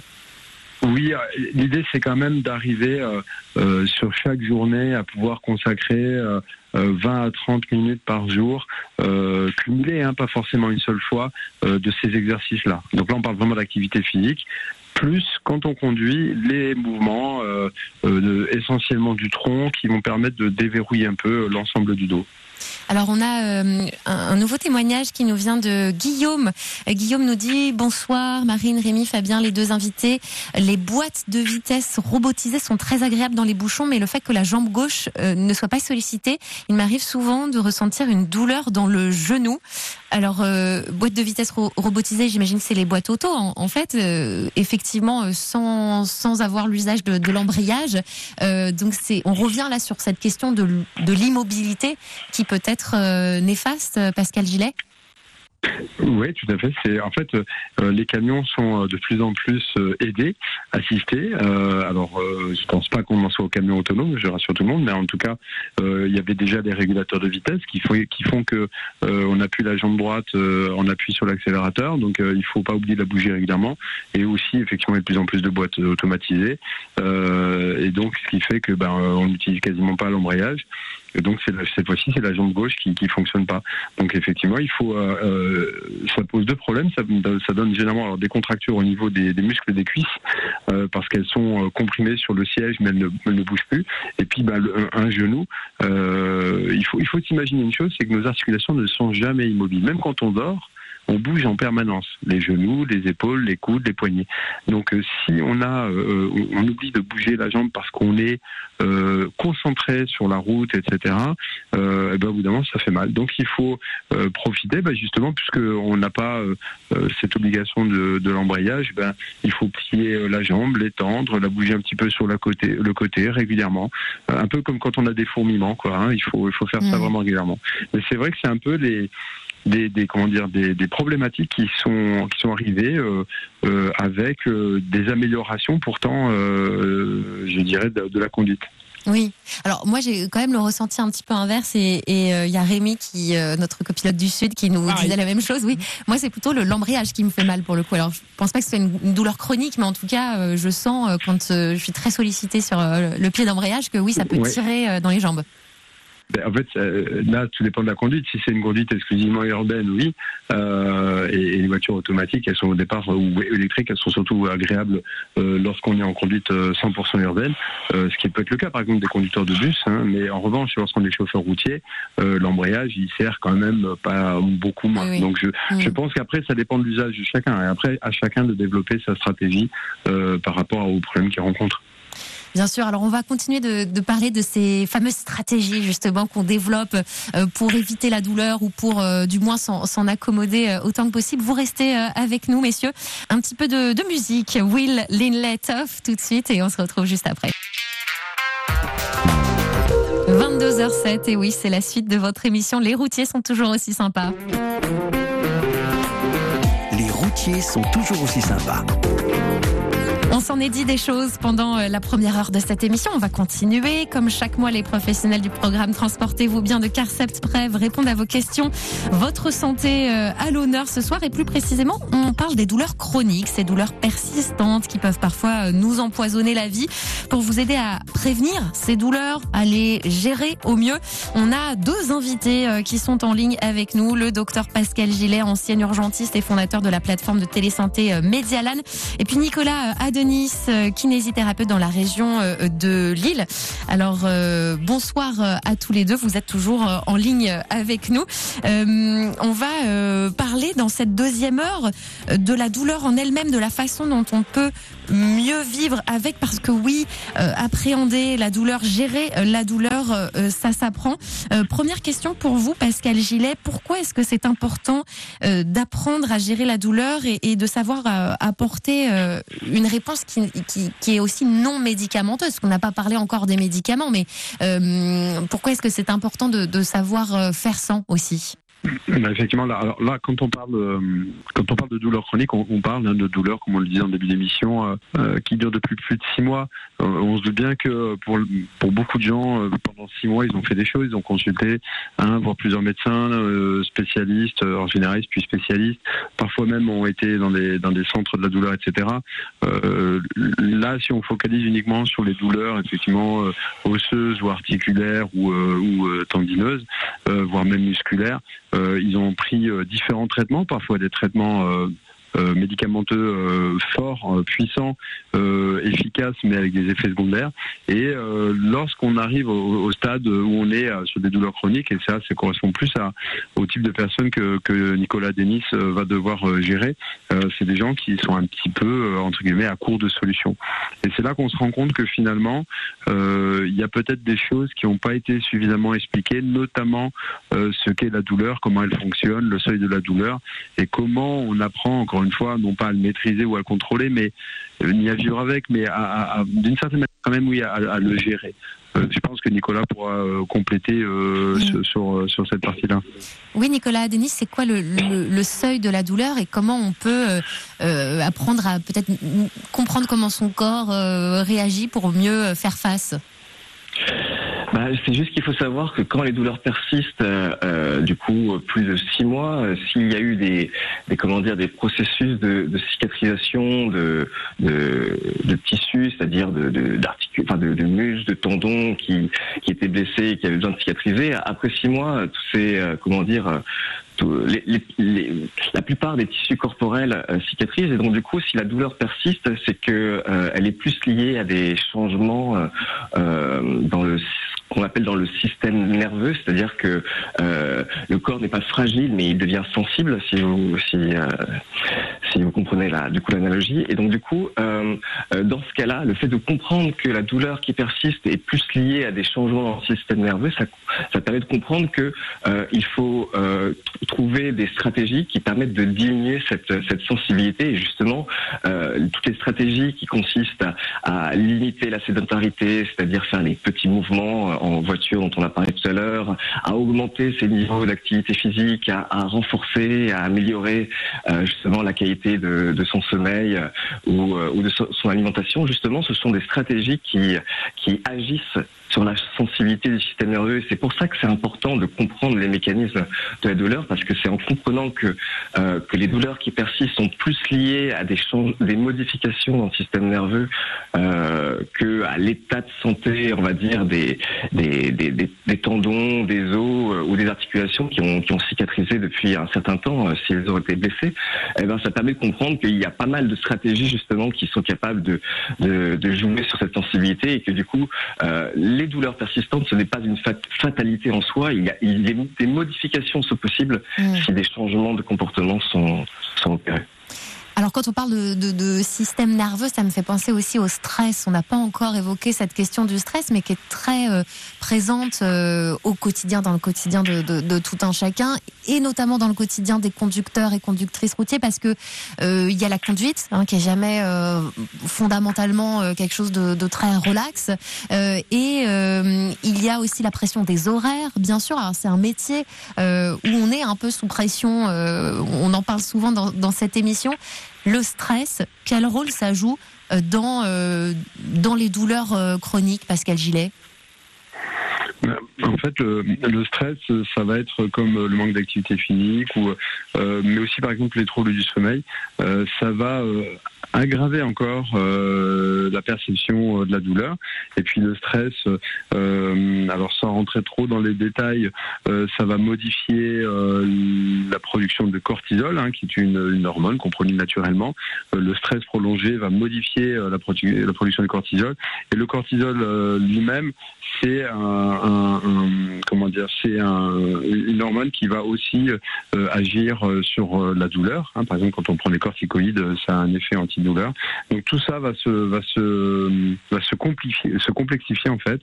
Oui, euh, l'idée c'est quand même d'arriver euh, euh, sur chaque journée à pouvoir consacrer euh, euh, 20 à 30 minutes par jour, euh, cumulé, hein, pas forcément une seule fois, de ces exercices-là. Donc là, on parle vraiment d'activité physique. Plus quand on conduit les mouvements essentiellement du tronc qui vont permettre de déverrouiller un peu l'ensemble du dos. Alors on a euh, un, nouveau témoignage qui nous vient de Guillaume. Euh, Guillaume nous dit bonsoir Marine, Rémi, Fabien, les deux invités. Les boîtes de vitesse robotisées sont très agréables dans les bouchons, mais le fait que la jambe gauche euh, ne soit pas sollicitée, il m'arrive souvent de ressentir une douleur dans le genou. Alors euh, boîte de vitesse ro- robotisée, j'imagine que c'est les boîtes auto. En, fait, euh, effectivement, euh, sans sans avoir l'usage de, l'embrayage. Euh, donc c'est, on revient là sur cette question de, de l'immobilité qui peut être néfaste, Pascal Gillet? Oui, tout à fait. C'est en fait euh, les camions sont euh, de plus en plus euh, aidés, assistés. Euh, alors, euh, je pense pas qu'on en soit au camion autonome, je rassure tout le monde, mais en tout cas, euh, il y avait déjà des régulateurs de vitesse qui, font, qui font que on appuie la jambe droite, on appuie sur l'accélérateur, donc il faut pas oublier de la bouger régulièrement. Et aussi, effectivement, il y a de plus en plus de boîtes automatisées, et donc ce qui fait que ben on n'utilise quasiment pas l'embrayage. Donc cette fois-ci c'est la jambe gauche qui qui fonctionne pas. Donc effectivement il faut euh, euh, ça pose deux problèmes. Ça, donne généralement des contractures au niveau des, muscles des cuisses euh, parce qu'elles sont comprimées sur le siège mais elles ne, ne bougent plus. Et puis bah, un, genou, il faut il faut s'imaginer une chose, c'est que nos articulations ne sont jamais immobiles. Même quand on dort, on bouge en permanence, les genoux, les épaules, les coudes, les poignets. Donc euh, si on a, euh, on on oublie de bouger la jambe parce qu'on est euh, concentré sur la route, etc. Euh, et ben au bout d'un moment ça fait mal. Donc il faut euh, profiter, ben, justement puisque on n'a pas euh, euh, cette obligation de, de l'embrayage, ben il faut plier euh, la jambe, l'étendre, la bouger un petit peu sur la côté, le côté régulièrement, Euh, un peu comme quand on a des fourmillements, quoi. hein. il faut il faut faire ça Mhm. vraiment régulièrement. Mais c'est vrai que c'est un peu les des, des comment dire des, des problématiques qui sont qui sont arrivées euh, euh, avec euh, des améliorations pourtant euh, je dirais de, de la conduite. Oui. Alors moi j'ai quand même le ressenti un petit peu inverse et et, euh, il y a Rémi qui euh, notre copilote du sud qui nous Pareil. disait la même chose. Oui. Moi c'est plutôt le l'embrayage qui me fait mal pour le coup. Alors je pense pas que ce soit une, une douleur chronique, mais en tout cas euh, je sens euh, quand euh, je suis très sollicitée sur euh, le pied d'embrayage que oui ça peut Ouais. tirer euh, dans les jambes. Ben, en fait, euh, là, tout dépend de la conduite. Si c'est une conduite exclusivement urbaine, oui. Euh, et, et les voitures automatiques, elles sont au départ euh, ou électriques, elles sont surtout agréables euh, lorsqu'on est en conduite euh, 100% urbaine, euh, ce qui peut être le cas, par exemple, des conducteurs de bus. hein. mais en revanche, lorsqu'on est chauffeur routier, euh, l'embrayage, il sert quand même pas beaucoup moins. Oui. Donc, je, je pense qu'après, ça dépend de l'usage de chacun. Et après, à chacun de développer sa stratégie euh, par rapport aux problèmes qu'il rencontre. Bien sûr. Alors on va continuer de, parler de ces fameuses stratégies justement qu'on développe euh, pour éviter la douleur ou pour euh, du moins s'en accommoder euh, autant que possible. Vous restez avec nous, messieurs. Un petit peu de, de musique. Will Linley Tough tout de suite et on se retrouve juste après. 22h07 et oui, c'est la suite de votre émission. Les routiers sont toujours aussi sympas. Les routiers sont toujours aussi sympas. On s'en est dit des choses pendant euh, la première heure de cette émission. On va continuer. Comme chaque mois, les professionnels du programme Transportez-vous bien de Carcept Prève répondent à vos questions. Votre santé euh, à l'honneur ce soir et plus précisément, on parle des douleurs chroniques, ces douleurs persistantes qui peuvent parfois euh, nous empoisonner la vie. Pour vous aider à prévenir ces douleurs, à les gérer au mieux, on a deux invités qui sont en ligne avec nous. Le docteur Pascal Gillet, ancien urgentiste et fondateur de la plateforme de télésanté Medialan. Et puis Nicolas euh, Adenis, euh, kinésithérapeute dans la région euh, de Lille. Alors euh, bonsoir à tous les deux, vous êtes toujours en ligne avec nous. On va parler dans cette deuxième heure de la douleur en elle-même, de la façon dont on peut mieux vivre avec, parce que oui, appréhender la douleur, gérer la douleur, ça s'apprend. Première question pour vous, Pascal Gillet, pourquoi est-ce que c'est important d'apprendre à gérer la douleur et, de savoir apporter une réponse qui, qui, qui est aussi non médicamenteuse Parce qu'on n'a pas parlé encore des médicaments, mais euh, pourquoi est-ce que c'est important de, de savoir euh, faire sans aussi? Effectivement, là, là, quand on parle, euh, quand on parle de douleur chronique, on, parle hein, de douleurs, comme on le disait en début d'émission, euh, euh, qui durent depuis plus de six mois. On se doute bien que pour pour beaucoup de gens, pendant six mois, ils ont fait des choses, ils ont consulté un, voire plusieurs médecins, spécialistes, en généralistes, puis spécialistes. Parfois même ont été dans des dans des centres de la douleur, etc. Là, si on focalise uniquement sur les douleurs, effectivement osseuses ou articulaires ou ou tendineuses, voire même musculaires. Euh, ils ont pris euh, différents traitements, parfois des traitements euh, médicamenteux euh, forts, euh, puissants, euh, efficaces, mais avec des effets secondaires. Et lorsqu'on arrive au, stade où on est sur des douleurs chroniques, et ça, ça correspond plus au type de personnes que, que Nicolas Denis va devoir gérer, c'est des gens qui sont un petit peu, entre guillemets, à court de solutions. Et c'est là qu'on se rend compte que finalement, il y a peut-être des choses qui n'ont pas été suffisamment expliquées, notamment ce qu'est la douleur, comment elle fonctionne, le seuil de la douleur, et comment on apprend, encore une fois, non pas à le maîtriser ou à le contrôler, mais euh, ni à vivre avec, mais à, à- à- d'une certaine manière quand même, oui, à, à le gérer. Euh, je pense que Nicolas pourra euh, compléter euh, sur, sur, cette partie-là. Oui, Nicolas Denis, c'est quoi le, le, le seuil de la douleur et comment on peut apprendre à peut-être comprendre comment son corps réagit pour mieux faire face? Bah, c'est juste qu'il faut savoir que quand les douleurs persistent, euh, euh, du coup plus de six mois, euh, s'il y a eu des, comment dire des processus de, cicatrisation de tissus, c'est-à-dire de muscles, de tendons qui étaient blessés et qui avaient besoin de cicatriser, après six mois, tous ces comment dire la plupart des tissus corporels euh, cicatrisent. Et donc du coup si la douleur persiste c'est que euh, elle est plus liée à des changements euh, euh, dans le qu'on appelle dans le système nerveux, c'est-à-dire que le corps n'est pas fragile mais il devient sensible si vous si si vous comprenez la du coup l'analogie. Et donc du coup dans ce cas-là le fait de comprendre que la douleur qui persiste est plus liée à des changements dans le système nerveux ça ça permet de comprendre que il faut trouver des stratégies qui permettent de diminuer cette, cette sensibilité et justement euh, toutes les stratégies qui consistent à, limiter la sédentarité, c'est-à-dire faire les petits mouvements euh, en voiture dont on a parlé tout à l'heure, à augmenter ses niveaux d'activité physique, à, renforcer, à améliorer euh, justement la qualité de, son sommeil ou, de so- son alimentation. Justement, ce sont des stratégies qui, qui agissent sur la sensibilité du système nerveux. C'est pour ça que c'est important de comprendre les mécanismes de la douleur, parce que c'est en comprenant que, euh, que les douleurs qui persistent sont plus liées à des, des modifications dans le système nerveux euh, que à l'état de santé, on va dire, des, des, des, tendons, des os euh, ou des articulations qui ont, qui ont cicatrisé depuis un certain temps, euh, si elles ont été blessées. Eh ben, ça permet de comprendre qu'il y a pas mal de stratégies justement qui sont capables de, de, de jouer sur cette sensibilité et que du coup, euh, les douleurs persistantes, ce n'est pas une fat- fatalité en soi. Il y a, il y a des modifications sont possibles Mm. si des changements de comportement sont, sont opérés. Alors quand on parle de, de- de système nerveux, ça me fait penser aussi au stress. On n'a pas encore évoqué cette question du stress, mais qui est très euh, présente euh, au quotidien, dans le quotidien de, de- tout un chacun, et notamment dans le quotidien des conducteurs et conductrices routiers, parce que euh, il y a la conduite, hein, qui est jamais euh, fondamentalement euh, quelque chose de, très relax, et il y a aussi la pression des horaires, bien sûr. Alors c'est un métier où on est un peu sous pression. on en parle souvent dans, dans cette émission. Le stress, quel rôle ça joue euh, dans, euh, dans les douleurs euh, chroniques, Pascal Gillet? En fait, le, stress, ça va être comme le manque d'activité physique, mais aussi par exemple les troubles du sommeil. Ça va aggraver encore euh, la perception euh, de la douleur. Et puis le stress, euh, alors sans rentrer trop dans les détails, ça va modifier la production de cortisol, hein, qui est une, hormone qu'on produit naturellement. Le stress prolongé va modifier la, produ- la production de cortisol. Et le cortisol lui-même, c'est un, comment dire, c'est un- une hormone qui va aussi agir sur la douleur. hein. Par exemple, quand on prend les corticoïdes, ça a un effet antidouleur. Donc tout ça va se va se va se complexifier, se complexifier en fait.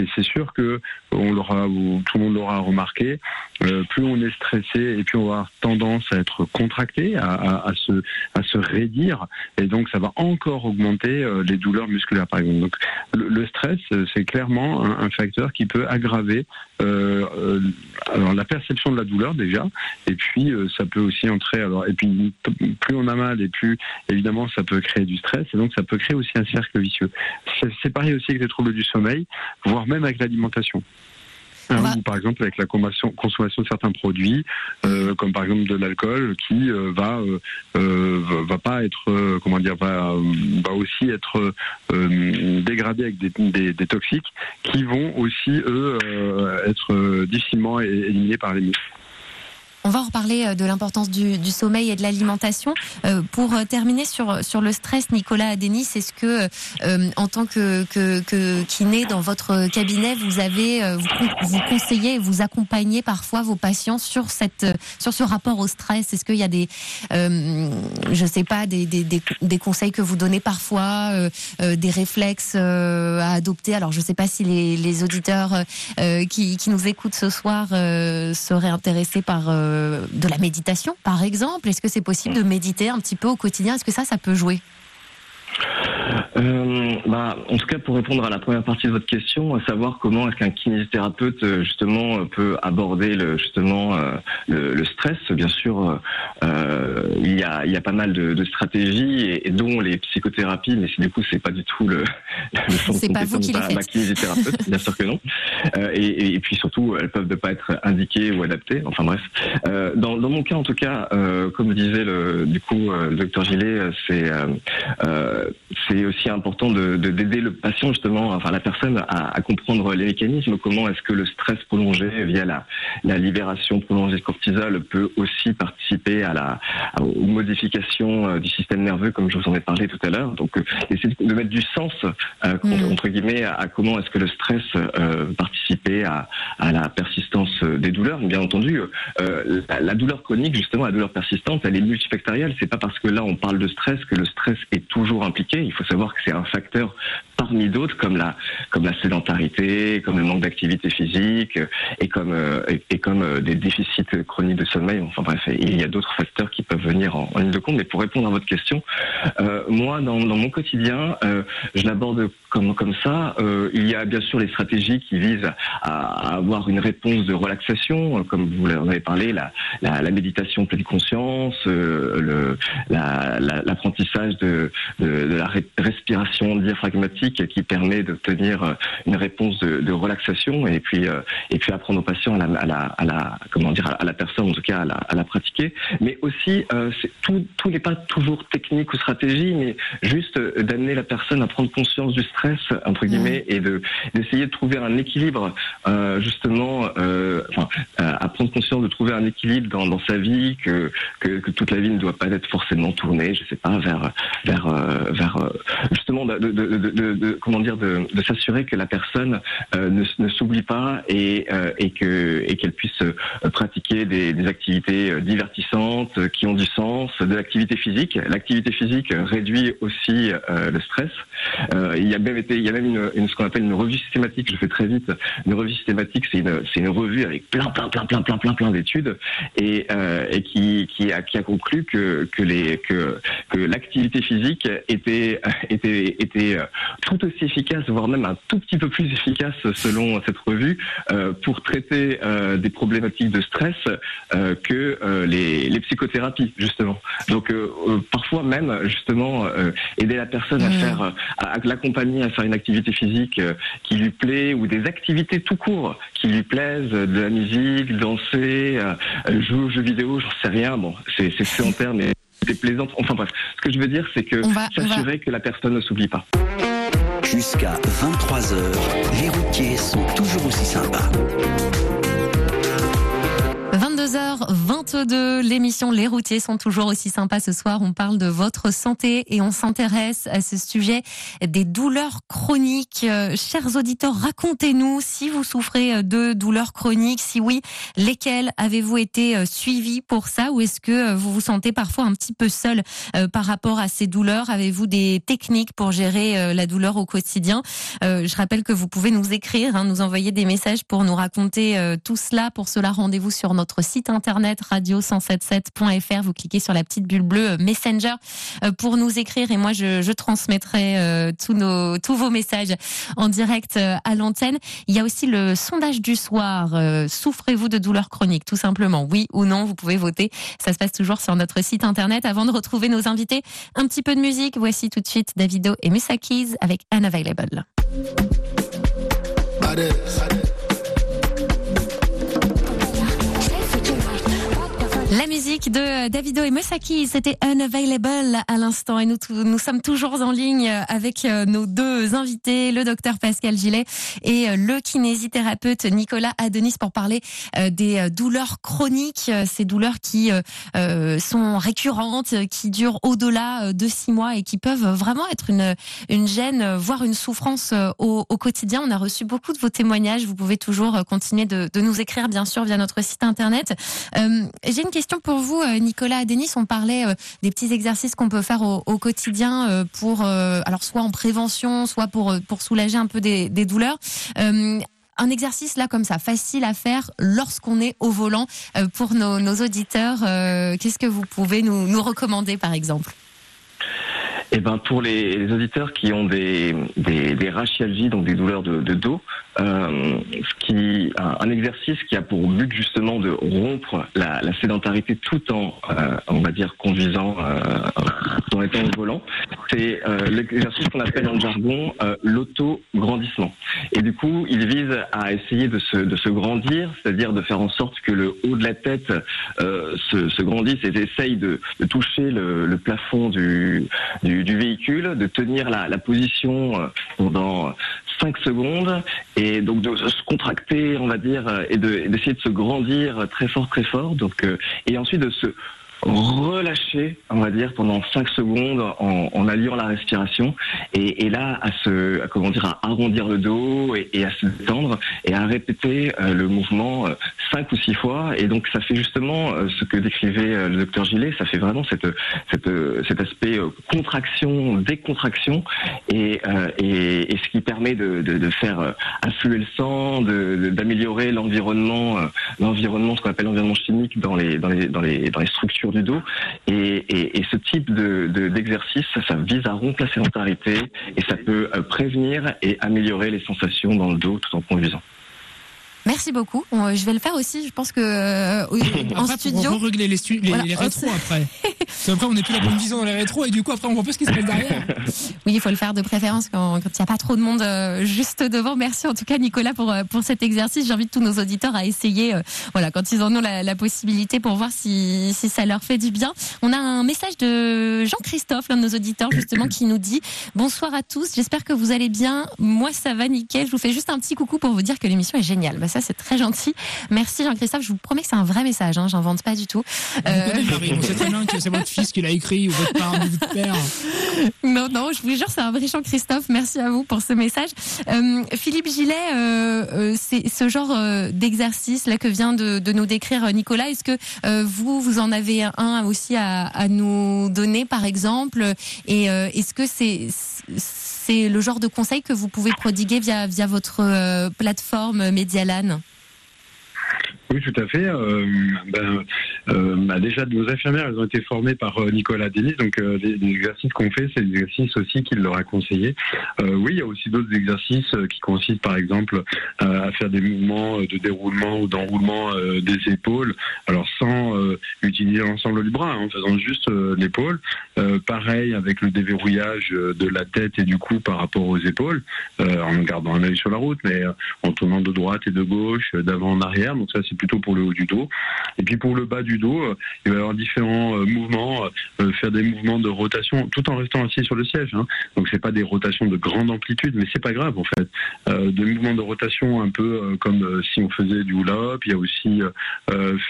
Et c'est sûr que on l'aura, ou tout le monde l'aura remarqué. euh, plus on est stressé et plus on va avoir tendance à être contracté, à, se à raidir, et donc ça va encore augmenter euh, les douleurs musculaires par exemple. Donc le, stress, euh, c'est clairement un, facteur qui peut aggraver alors la perception de la douleur déjà, et puis ça peut aussi entrer. Alors et puis plus on a mal, et plus évidemment ça peut créer du stress, et donc ça peut créer aussi un cercle vicieux. C'est pareil aussi avec les troubles du sommeil, voire même avec l'alimentation. Hein, va- ou par exemple avec la consommation, consommation de certains produits, euh, comme par exemple de l'alcool, qui euh, va euh, euh, va- pas être euh, comment dire va euh, va aussi être euh, dégradé avec des, des, des toxiques qui vont aussi eux euh, être difficilement éliminés par les muscles. On va reparler euh, de l'importance du, du sommeil et de l'alimentation. Euh, pour euh, terminer sur, sur le stress, Nicolas Adenis, est-ce que, euh, en tant que, que, que kiné dans votre cabinet, vous avez, euh, vous, vous conseillez, vous accompagnez parfois vos patients sur cette, sur ce rapport au stress? Est-ce qu'il y a des, euh, je sais pas, des, des, des, conseils que vous donnez parfois, des réflexes à adopter? Alors, je sais pas si les, les auditeurs qui, qui nous écoutent ce soir seraient intéressés par euh, de la méditation, par exemple? Est-ce que c'est possible de méditer un petit peu au quotidien? Est-ce que ça, ça peut jouer? Euh, bah, en tout cas, pour répondre à la première partie de votre question, à savoir comment est-ce qu'un kinésithérapeute euh, justement peut aborder le, justement euh, le, le stress. Bien sûr, euh, il y a il y a pas mal de, de stratégies et, et dont les psychothérapies, mais du coup c'est pas du tout le, le C'est pas vous qui les faites. kinésithérapeute, bien sûr que non. Euh, et, et, puis surtout, elles peuvent ne pas être indiquées ou adaptées. Enfin bref. Euh, dans, dans, mon cas, en tout cas, euh, comme disait le, du coup le docteur Gillet, c'est c'est aussi important de d'aider le patient justement, enfin la personne à, à comprendre les mécanismes. Comment est-ce que le stress prolongé via la, la libération prolongée de cortisol peut aussi participer à la aux modifications du système nerveux, comme je vous en ai parlé tout à l'heure. Donc, essayer de mettre du sens mm. entre guillemets à, comment est-ce que le stress euh, participait à, la persistance des douleurs. Bien entendu, euh, la, la, douleur chronique, justement, la douleur persistante, elle est multifactorielle. C'est pas parce que là on parle de stress que le stress est toujours impliqué. Il faut savoir que c'est un facteur parmi d'autres, comme la comme la sédentarité, comme le manque d'activité physique, et comme euh, et, comme euh, des déficits chroniques de sommeil. Enfin bref, il y a d'autres facteurs qui peuvent venir en, ligne de compte. Mais pour répondre à votre question, euh, moi, dans, mon quotidien, euh, je l'aborde comme comme ça. Euh, il y a bien sûr les stratégies qui visent à, avoir une réponse de relaxation, comme vous en avez parlé, la, la, méditation pleine conscience, l'apprentissage la, de, de, de la respiration diaphragmatique qui permet d'obtenir euh, une réponse de, de, relaxation et puis euh, et puis apprendre aux patients à la, à la, à la comment dire à la personne en tout cas à la, à la pratiquer. Mais aussi euh, tout tout n'est pas toujours technique ou stratégie, mais juste d'amener la personne à prendre conscience du stress entre guillemets et de d'essayer de trouver un équilibre euh, justement euh, enfin à prendre conscience de trouver un équilibre dans, dans sa vie que, que, que toute la vie ne doit pas être forcément tournée je sais pas vers vers vers justement de, de, de, de, comment dire de, s'assurer que la personne euh, ne, ne s'oublie pas et, euh, et que et qu'elle puisse euh, pratiquer des, activités divertissantes qui ont du sens, de l'activité physique. L'activité physique réduit aussi le stress. il y a même été il y a même une, ce qu'on appelle une revue systématique. Je fais très vite. Une revue systématique, c'est une c'est une revue avec plein plein plein plein plein plein plein d'études et et qui qui a conclu que que les que que l'activité physique était était tout aussi efficace, voire même un tout petit peu plus efficace selon cette revue, euh, pour traiter euh, des problématiques de stress euh, que euh, les, les, psychothérapies, justement. Donc euh, euh, parfois même, justement, aider la personne à faire, à, à l'accompagner à faire une activité physique qui lui plaît ou des activités tout court qui lui plaisent, de la musique, danser, jouer aux jeux vidéo, j'en sais rien. Bon, c'est sédentaire, mais c'est plaisant. Enfin bref, ce que je veux dire, c'est que s'assurer que la personne ne s'oublie pas. Jusqu'à 23h, les routiers sont toujours aussi sympas. 22h22, l'émission Les routiers sont toujours aussi sympas ce soir. On parle de votre santé et on s'intéresse à ce sujet des douleurs chroniques. Euh, chers auditeurs, racontez-nous si vous souffrez de douleurs chroniques. Si oui, lesquelles avez-vous été euh, suivis pour ça ou est-ce que euh, vous vous sentez parfois un petit peu seul par rapport à ces douleurs? Avez-vous des techniques pour gérer la douleur au quotidien? Je rappelle que vous pouvez nous écrire, hein, nous envoyer des messages pour nous raconter tout cela. Pour cela, rendez-vous sur notre site internet radio177.fr. Vous cliquez sur la petite bulle bleue euh, Messenger euh, pour nous écrire et moi je, transmettrai euh, tous nos tous vos messages en direct à l'antenne. Il y a aussi le sondage du soir. Souffrez-vous de douleurs chroniques Tout simplement, oui ou non. Vous pouvez voter. Ça se passe toujours sur notre site internet. Avant de retrouver nos invités, un petit peu de musique. Voici tout de suite Davido et Musakis avec Unavailable. La musique de Davido et Mosaki, c'était Unavailable à l'instant et nous, nous sommes toujours en ligne avec euh, nos deux invités, le docteur Pascal Gillet et euh, le kinésithérapeute Nicolas Adenis pour parler euh, des douleurs chroniques, ces douleurs qui sont récurrentes, qui durent au-delà de six mois et qui peuvent vraiment être une, une gêne, voire une souffrance au, quotidien. On a reçu beaucoup de vos témoignages. Vous pouvez toujours continuer de, de nous écrire, bien sûr, via notre site internet. J'ai une question question pour vous, euh, Nicolas Denis. On parlait euh, des petits exercices qu'on peut faire au, quotidien euh, pour, alors soit en prévention, soit pour pour soulager un peu des, des douleurs. un exercice là comme ça, facile à faire lorsqu'on est au volant pour nos, nos auditeurs. Qu'est-ce que vous pouvez nous, nous recommander par exemple? Eh ben pour les, auditeurs qui ont des, des, rachialgies, donc des douleurs de, dos, euh, ce qui un, exercice qui a pour but justement de rompre la, sédentarité tout en, euh, on va dire, conduisant, euh, en étant au volant, c'est l'exercice qu'on appelle en jargon l'auto-grandissement. Et du coup, il vise à essayer de se, de se grandir, c'est-à-dire de faire en sorte que le haut de la tête se, se grandisse et essaye de, toucher le, plafond du, du véhicule, de tenir la, la position euh, pendant 5 secondes et donc de se contracter, on va dire, euh, et de- d'essayer de, se grandir très fort, très fort. Donc, euh, et ensuite de se relâcher, on va dire, pendant 5 secondes en, en alliant la respiration et, et là à se, à, comment dire, à arrondir le dos et, et à se détendre et à répéter euh, le mouvement euh, cinq ou six fois. Et donc ça fait justement euh, ce que décrivait euh, le docteur Gillet, ça fait vraiment cette, cette, euh, cet aspect euh, contraction, décontraction et, euh, et, et ce qui permet de, de, de faire euh, affluer le sang, d'améliorer l'environnement, euh, l'environnement, ce qu'on appelle l'environnement chimique dans les, dans les, dans les, dans les structures du dos. Et, ce type de, de- d'exercice, ça, ça vise à rompre la sédentarité et ça peut euh, prévenir et améliorer les sensations dans le dos tout en conduisant. Merci beaucoup. On- Je vais le faire aussi. Je pense que euh, en Après, studio. pour régler les, stu- les, Voilà. les rétros après. Qu'après, on est plus la bonne vision dans les rétros et du coup, après, on voit pas ce qui se passe derrière. Oui, il faut le faire de préférence quand il n'y a pas trop de monde euh, juste devant. Merci en tout cas Nicolas pour euh, pour cet exercice. J'invite tous nos auditeurs à essayer, euh, voilà, quand ils en ont la, la possibilité pour voir si si ça leur fait du bien. On a un message de Jean-Christophe, l'un de nos auditeurs justement, qui nous dit bonsoir à tous. J'espère que vous allez bien. Moi, ça va nickel. Je vous fais juste un petit coucou pour vous dire que l'émission est géniale. Bah ça, c'est très gentil. Merci Jean-Christophe. Je vous promets que c'est un vrai message. Hein. J'invente pas du tout. On Euh, on sait très bien que c'est votre fils qui l'a écrit ou votre parent ou votre père. Non, non, je vous jure, c'est un vrai chant, Christophe. Merci à vous pour ce message. Euh, Philippe Gillet, euh, euh, c'est ce genre d'exercice là que vient de, de nous décrire Nicolas. Est-ce que vous, vous en avez un aussi à, à nous donner, par exemple? Et est-ce que c'est c'est le genre de conseil que vous pouvez prodiguer via via votre euh, plateforme Medialan? Oui, tout à fait. Euh, ben, euh, bah, déjà, nos infirmières, elles ont été formées par euh, Nicolas Denis. Donc, euh, les, exercices qu'on fait, c'est des exercices aussi qu'il leur a conseillé. Oui, il y a aussi d'autres exercices qui consistent, par exemple, à faire des mouvements de déroulement ou d'enroulement des épaules. Alors, sans utiliser l'ensemble du bras, hein, en faisant juste l'épaule. Pareil avec le déverrouillage de la tête et du cou par rapport aux épaules, en gardant un œil sur la route, mais en tournant de droite et de gauche, d'avant en arrière. Ça, c'est plutôt pour le haut du dos. Et puis pour le bas du dos, euh, il va y avoir différents euh, mouvements, euh, faire des mouvements de rotation, tout en restant assis sur le siège. Hein. Donc c'est pas des rotations de grande amplitude, mais c'est pas grave en fait. Des mouvements de rotation un peu comme si on faisait du hula-hop. Il y a aussi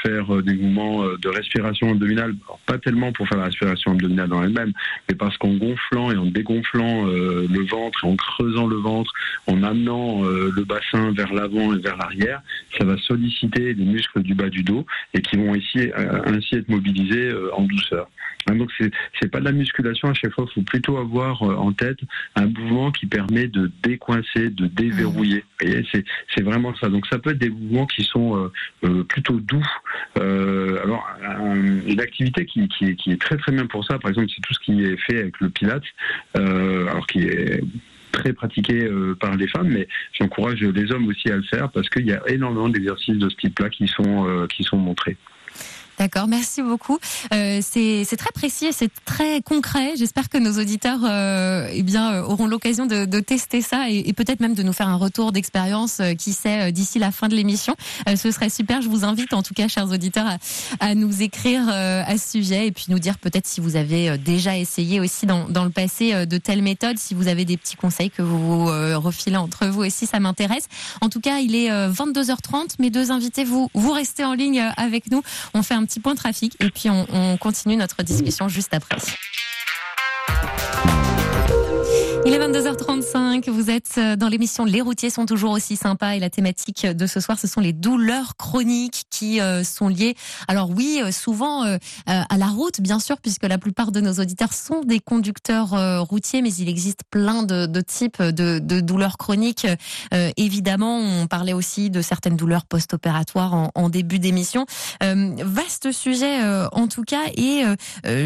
faire des mouvements de respiration abdominale. Pas tellement pour faire la respiration abdominale dans elle-même, mais parce qu'en gonflant et en dégonflant le ventre en creusant le ventre, en amenant le bassin vers l'avant et vers l'arrière, ça va solliciter les muscles du bas du dos et qui vont ici euh, ainsi être mobilisés euh, en douceur. Hein, donc c'est pas de la musculation à chaque fois, il faut plutôt avoir euh, en tête un mouvement qui permet de décoincer, de déverrouiller. C'est vraiment ça. Donc ça peut être des mouvements qui sont plutôt doux. Alors un- une activité qui, est, très très bien pour ça, par exemple, c'est tout ce qui est fait avec le Pilates, euh, alors qui est très pratiqué euh, par les femmes, mais j'encourage les hommes aussi à le faire parce qu'il y a énormément d'exercices de ce type-là qui sont euh, qui sont montrés. D'accord, merci beaucoup. Euh, c'est très précis et c'est très concret. J'espère que nos auditeurs euh, eh bien, euh, auront l'occasion de, de tester ça et, et peut-être même de nous faire un retour d'expérience, euh, qui sait, euh, d'ici la fin de l'émission. Euh, ce serait super. Je vous invite en tout cas, chers auditeurs, à, à nous écrire à ce sujet et puis nous dire peut-être si vous avez déjà essayé aussi dans, dans le passé de telles méthodes, si vous avez des petits conseils que vous euh, refilez entre vous aussi, ça m'intéresse. En tout cas, il est euh, 22h30. Mes deux invités, vous, vous restez en ligne avec nous. On fait petit point trafic et puis on, on continue notre discussion juste après. Il est 22h35, vous êtes euh, dans l'émission Les routiers sont toujours aussi sympas et la thématique de ce soir ce sont les douleurs chroniques qui euh, sont liées. Alors oui euh, souvent à la route bien sûr puisque la plupart de nos auditeurs sont des conducteurs routiers mais il existe plein de, types de, douleurs chroniques. Évidemment on parlait aussi de certaines douleurs post-opératoires en, début d'émission. Vaste sujet en tout cas et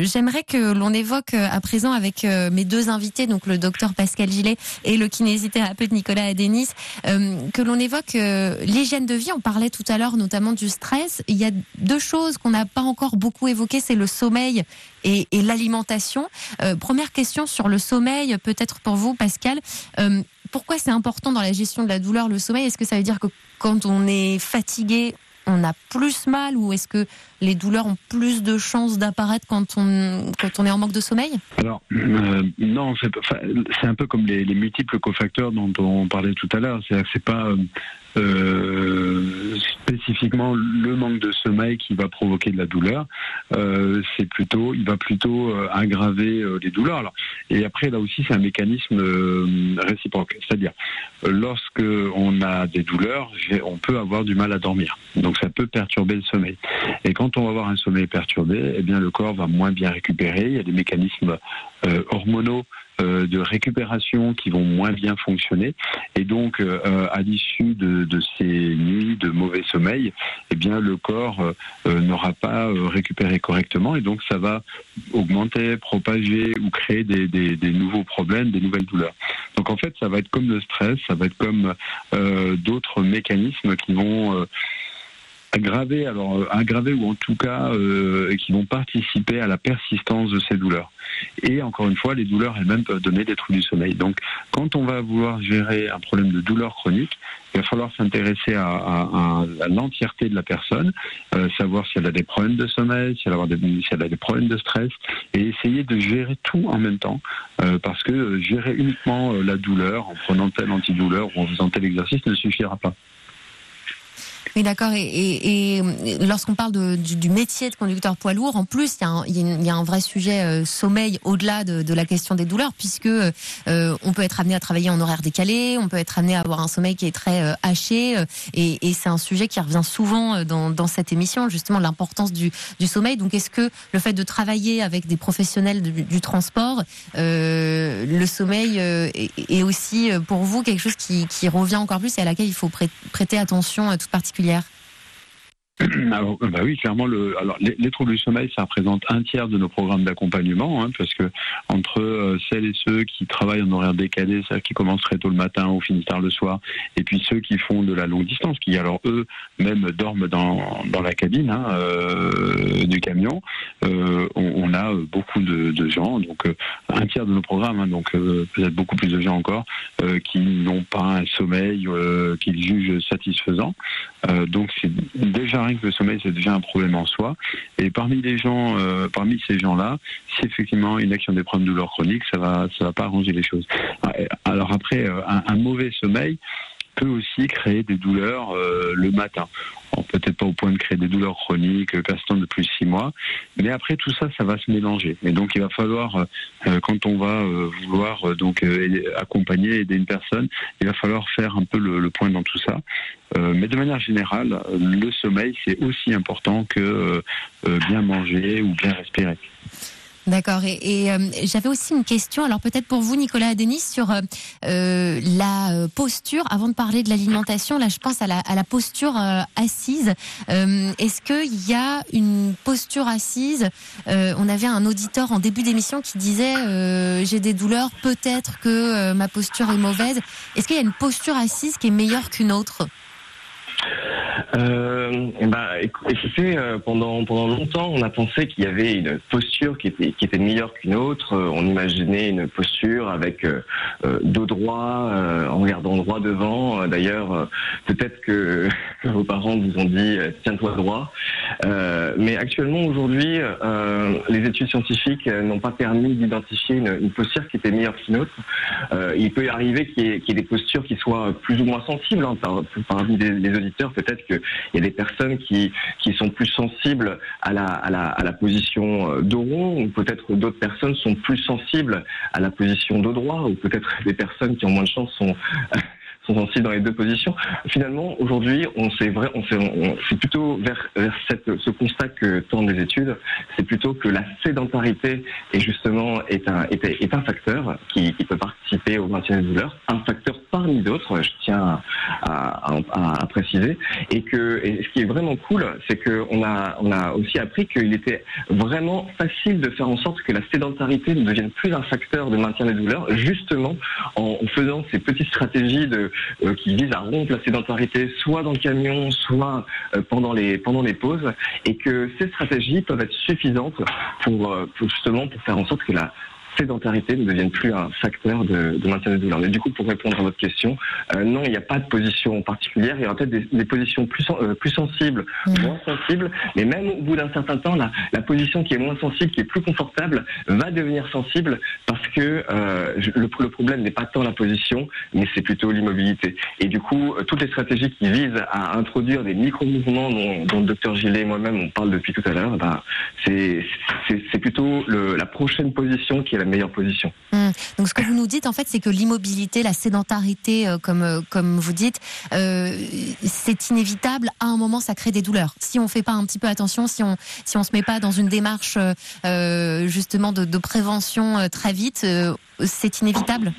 j'aimerais que l'on évoque à présent avec mes deux invités donc le docteur Pascal Gillet et le kinésithérapeute Nicolas Adenis, euh, que l'on évoque euh, l'hygiène de vie. On parlait tout à l'heure notamment du stress. Il y a deux choses qu'on n'a pas encore beaucoup évoquées, c'est le sommeil et, l'alimentation. Euh, première question sur le sommeil, peut-être pour vous, Pascal. Pourquoi c'est important dans la gestion de la douleur le sommeil? Est-ce que ça veut dire que quand on est fatigué, on a plus mal ou est-ce que les douleurs ont plus de chances d'apparaître quand on, quand on est en manque de sommeil? Alors, euh, non, c'est un peu comme les, les multiples cofacteurs dont on parlait tout à l'heure. C'est-à-dire que c'est pas euh, spécifiquement le manque de sommeil qui va provoquer de la douleur. Euh, c'est plutôt, il va plutôt euh, aggraver euh, les douleurs. Et après, là aussi, c'est un mécanisme euh, réciproque. C'est-à-dire, euh, lorsque on a des douleurs, on peut avoir du mal à dormir. Donc, ça peut perturber le sommeil. Et quand on va avoir un sommeil perturbé, eh bien, le corps va moins bien récupérer. Il y a des mécanismes euh, hormonaux euh, de récupération qui vont moins bien fonctionner. Et donc, euh, à l'issue de, de ces nuits de mauvais sommeil, eh bien, le corps euh, euh, n'aura pas euh, récupéré correctement. Et donc, ça va augmenter, propager ou créer des, des- des nouveaux problèmes, des nouvelles douleurs. Donc, en fait, ça va être comme le stress, ça va être comme euh, d'autres mécanismes qui vont aggraver, alors euh, aggraver ou en tout cas euh, qui vont participer à la persistance de ces douleurs. Et encore une fois, les douleurs elles-mêmes peuvent donner des troubles du sommeil. Donc, quand on va vouloir gérer un problème de douleur chronique, il va falloir s'intéresser à, à- à- l'entièreté de la personne, euh, savoir si elle a des problèmes de sommeil, si elle, a des, problèmes de stress, et essayer de gérer tout en même temps, euh, parce que gérer uniquement la douleur en prenant tel antidouleur ou en faisant tel exercice ne suffira pas. Oui, d'accord. Et, et- et lorsqu'on parle de- du, du métier de conducteur poids lourd, en plus, il y y y a un vrai sujet euh, sommeil au-delà de, de la question des douleurs, puisque euh, on peut être amené à travailler en horaire décalé, on peut être amené à avoir un sommeil qui est très euh, haché, euh, et, et c'est un sujet qui revient souvent euh, dans, dans cette émission, justement l'importance du, du sommeil. Donc, est-ce que le fait de travailler avec des professionnels du, du transport, le sommeil est, est aussi pour vous quelque chose qui, qui revient encore plus et à laquelle il faut prê- prêter attention toute particulière Alors, euh, bah oui, clairement, le, alors, les, les troubles du sommeil, ça représente un tiers de nos programmes d'accompagnement, hein, parce que entre euh, celles et ceux qui travaillent en horaire décalé, c'est-à-dire qui commencent très tôt le matin ou finissent tard le soir, et puis ceux qui font de la longue distance, qui alors eux même dorment dans, dans la cabine hein, euh, du camion, euh, on, on a beaucoup de, de gens, donc euh, un tiers de nos programmes, hein, donc euh, peut-être beaucoup plus de gens encore, qui n'ont pas un sommeil qu'ils jugent satisfaisant. Donc c'est déjà que le sommeil, c'est déjà un problème en soi. Et parmi les gens, euh, parmi ces gens-là, si effectivement il y qui ont des problèmes de douleur chronique, ça va, ça va pas arranger les choses. Alors après, euh, un mauvais sommeil peut aussi créer des douleurs euh, le matin. Peut-être pas au point de créer des douleurs chroniques euh, persistantes de plus de six mois, mais après tout ça, ça va se mélanger. Et donc il va falloir, euh, quand on va euh, vouloir euh, donc euh, accompagner, aider une personne, il va falloir faire un peu le, le point dans tout ça. Euh, mais de manière générale, euh, le sommeil c'est aussi important que euh, euh, bien manger ou bien respirer. D'accord. Et, et, euh, j'avais aussi une question, alors peut-être pour vous, Nicolas Denis, sur euh, euh, la euh, posture. Avant de parler de l'alimentation, là, je pense à la, à la posture euh, assise. Euh, Est-ce qu'il y a une posture assise? On avait un auditeur en début d'émission qui disait j'ai des douleurs, peut-être que ma posture est mauvaise. Est-ce qu'il y a une posture assise qui est meilleure qu'une autre? Euh, eh ben, écou- écoutez, euh, pendant pendant longtemps, on a pensé qu'il y avait une posture qui était qui était meilleure qu'une autre. Euh, on imaginait une posture avec dos droit, en regardant droit devant. D'ailleurs, peut-être que vos parents vous ont dit tiens-toi droit. Mais actuellement, aujourd'hui, les études scientifiques n'ont pas permis d'identifier une, posture qui était meilleure qu'une autre. Il peut arriver qu'il y, ait- des postures qui soient plus ou moins sensibles. Hein, par, parmi les auditeurs, peut-être qu'il y a des personnes qui, qui sont plus sensibles à la, à la, à la position euh, dos rond, ou peut-être d'autres personnes sont plus sensibles à la position dos droit, ou peut-être des personnes qui ont moins de chance sont sont sensibles dans les deux positions. Finalement, aujourd'hui, on s'est vrai, on c'est plutôt vers, vers cette, ce constat que tendent les études, c'est plutôt que la sédentarité est justement est un, est, un facteur qui, qui, peut participer au maintien des douleurs, un facteur parmi d'autres, je tiens à, à, à, préciser, et que et ce qui est vraiment cool, c'est que on a on a aussi appris qu'il était vraiment facile de faire en sorte que la sédentarité ne devienne plus un facteur de maintien des douleurs, justement en, faisant ces petites stratégies de, qui visent à rompre la sédentarité, soit dans le camion, soit euh, pendant les pendant les pauses, et que ces stratégies peuvent être suffisantes pour, euh, pour justement pour faire en sorte que la sédentarité ne devienne plus un facteur de, de maintien des douleurs. Mais du coup, pour répondre à votre question, euh, non, il n'y a pas de position particulière. Il y aura peut-être des, des, positions plus, euh, plus sensibles, mmh. moins sensibles. Mais même au bout d'un certain temps, la, la, position qui est moins sensible, qui est plus confortable, va devenir sensible parce que euh, le, le, problème n'est pas tant la position, mais c'est plutôt l'immobilité. Et du coup, euh, toutes les stratégies qui visent à introduire des micro-mouvements dont, dont, le docteur Gillet et moi-même on parle depuis tout à l'heure, bah, c'est plutôt le, la prochaine position qui est la meilleure position. Mmh. Donc ce que vous nous dites en fait, c'est que l'immobilité, la sédentarité, euh, comme euh, comme vous dites, euh, c'est inévitable. À un moment, ça crée des douleurs. Si on fait pas un petit peu attention, si on si on se met pas dans une démarche justement de, prévention très vite, c'est inévitable.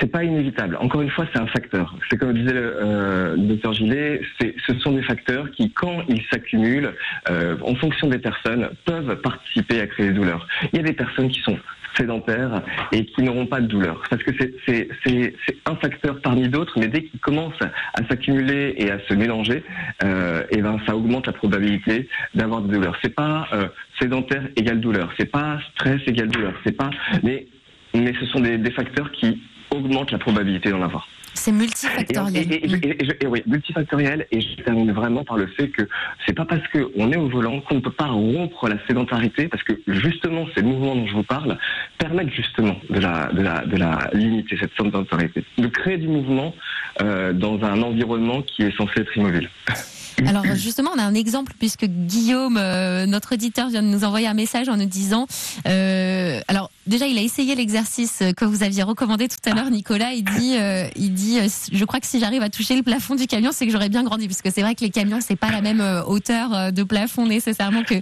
C'est pas inévitable. Encore une fois, c'est un facteur. C'est comme le, euh, le docteur Gillet, ce sont des facteurs qui, quand ils s'accumulent, euh, en fonction des personnes, peuvent participer à créer des douleurs. Il y a des personnes qui sont sédentaires et qui n'auront pas de douleur. Parce que c'est un facteur parmi d'autres, mais dès qu'il commence à s'accumuler et à se mélanger, euh, et ben ça augmente la probabilité d'avoir des douleurs. C'est pas euh, sédentaire égale douleur, c'est pas stress égale douleur, c'est pas mais mais ce sont des facteurs qui augmente la probabilité d'en avoir. C'est multifactoriel. Et, et, et, et, oui, multifactoriel. Et je termine vraiment par le fait que c'est pas parce qu'on est au volant qu'on ne peut pas rompre la sédentarité, parce que justement ces mouvements dont je vous parle permettent justement de la, de la, de la limiter cette sédentarité, de créer du mouvement euh, dans un environnement qui est censé être immobile. Alors justement, on a un exemple puisque Guillaume, euh, notre auditeur, vient de nous envoyer un message en nous disant, euh, alors déjà il a essayé l'exercice que vous aviez recommandé tout à l'heure, Nicolas. Il dit, euh, il dit, euh, je crois que si j'arrive à toucher le plafond du camion, c'est que j'aurais bien grandi, puisque c'est vrai que les camions c'est pas la même euh, hauteur de plafond nécessairement que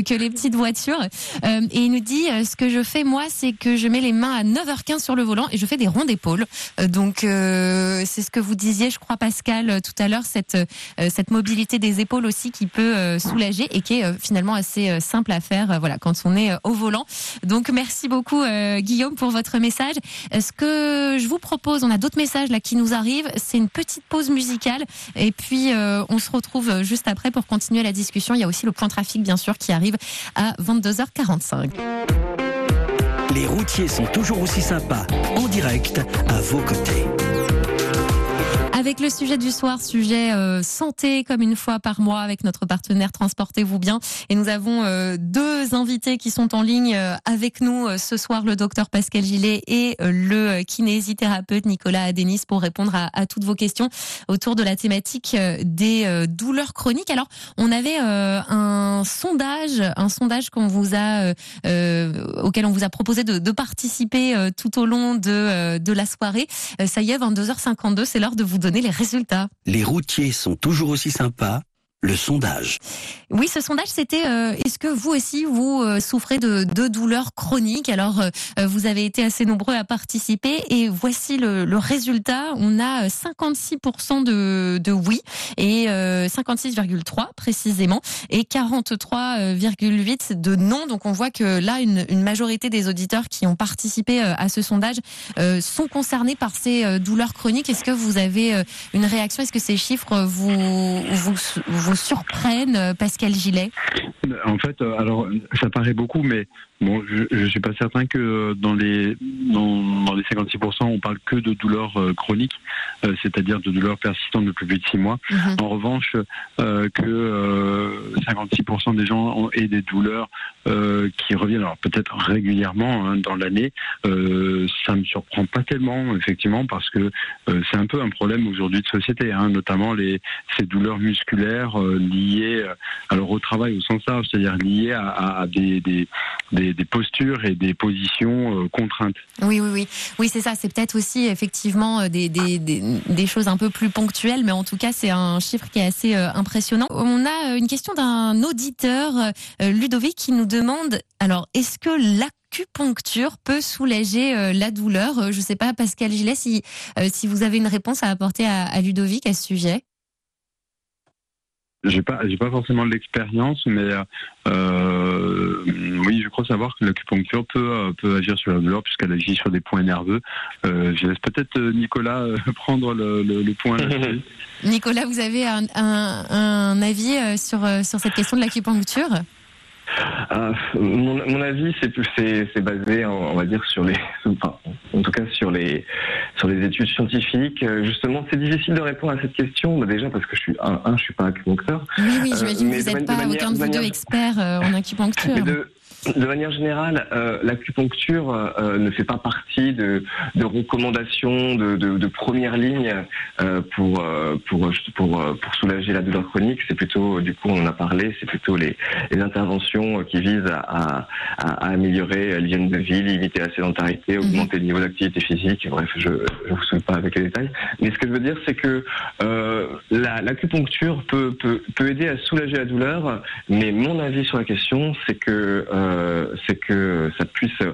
que les petites voitures. et il nous dit, ce que je fais moi, c'est que je mets les mains à 9h15 sur le volant et je fais des ronds d'épaule. donc c'est ce que vous disiez, je crois Pascal tout à l'heure, cette cette mobilité des épaules aussi qui peut soulager et qui est finalement assez simple à faire. voilà, quand on est au volant. Donc merci beaucoup Guillaume pour votre message. Ce que je vous propose, on a d'autres messages là qui nous arrivent. C'est une petite pause musicale et puis euh, on se retrouve juste après pour continuer la discussion. Il y a aussi le point trafic bien sûr qui arrive à 22h45. Les routiers sont toujours aussi sympas en direct à vos côtés. Avec le sujet du soir, sujet euh, santé comme une fois par mois avec notre partenaire Transportez-vous bien. Et nous avons euh, deux invités qui sont en ligne euh, avec nous euh, ce soir, le docteur Pascal Gillet et euh, le kinésithérapeute Nicolas Adenis pour répondre à, à, toutes vos questions autour de la thématique euh, des douleurs chroniques. Alors, on avait un sondage, un sondage qu'on vous a, auquel on vous a proposé de, de participer tout au long de, de la soirée. ça y est, 22h52, c'est l'heure de vous donner les résultats. Les routiers sont toujours aussi sympas le sondage. Oui, ce sondage, c'était euh, est-ce que vous aussi, vous euh, souffrez de, de, douleurs chroniques? Alors, euh, vous avez été assez nombreux à participer et voici le, le résultat. On a 56% de, de oui et 56,3 précisément et 43,8 de non. Donc, on voit que là, une, une, majorité des auditeurs qui ont participé à ce sondage sont concernés par ces douleurs chroniques. Est-ce que vous avez une réaction? Est-ce que ces chiffres vous, vous, vous vous surprennent, euh, Pascal Gillet? En fait, euh, alors ça paraît beaucoup, mais bon, je ne suis pas certain que dans les dans, dans, les 56%, on parle que de douleurs euh, chroniques, euh, c'est-à-dire de douleurs persistantes de plus de 6 mois. Mm -hmm. En revanche, euh, que 56% des gens ont et des douleurs qui reviennent, alors peut-être régulièrement hein, dans l'année, ça me surprend pas tellement, effectivement, parce que c'est un peu un problème aujourd'hui de société, hein, notamment les ces douleurs musculaires liées alors au travail au sens large, c'est-à-dire liées à, à des, des, des, des, postures et des positions euh, contraintes. Oui, oui, oui. Oui, c'est ça. C'est peut-être aussi effectivement euh, des, des, des, choses un peu plus ponctuelles, mais en tout cas, c'est un chiffre qui est assez euh, impressionnant. On a une question d'un auditeur, Ludovic, qui nous demande, alors, est-ce que l'acupuncture peut soulager la douleur? Je ne sais pas, Pascal Gillet, si, si vous avez une réponse à apporter à Ludovic à ce sujet. J'ai pas, j'ai pas forcément l'expérience, mais euh, oui, je crois savoir que l'acupuncture peut euh, peut agir sur la douleur puisqu'elle agit sur des points nerveux. Euh, je laisse peut-être euh, Nicolas euh, prendre le, le, le point. Nicolas, vous avez un, un, un avis euh, sur, euh, sur cette question de l'acupuncture? Ah, mon, mon avis, c'est basé, on va dire, sur les, enfin, en tout cas sur les sur les études scientifiques. Euh, Justement, c'est difficile de répondre à cette question. Bah, déjà parce que je suis un, un je suis pas acupuncteur, Oui, oui, Euh, j'imagine que mais vous n'êtes pas de aucun de vous manière- deux manière- experts euh, en acupuncture. mais de de manière générale, euh, l'acupuncture euh, ne fait pas partie de, de recommandations de, de, de première ligne euh, pour, euh, pour, pour, euh, pour soulager la douleur chronique. C'est plutôt, du coup, on en a parlé, c'est plutôt les, les interventions qui visent à, à, à améliorer l'hygiène de vie, limiter la sédentarité, augmenter le niveau d'activité physique. Bref, je ne vous souhaite pas avec les détails. Mais ce que je veux dire, c'est que euh, la- l'acupuncture peut, peut, peut aider à soulager la douleur, mais mon avis sur la question, c'est que euh, c'est que ça puisse euh,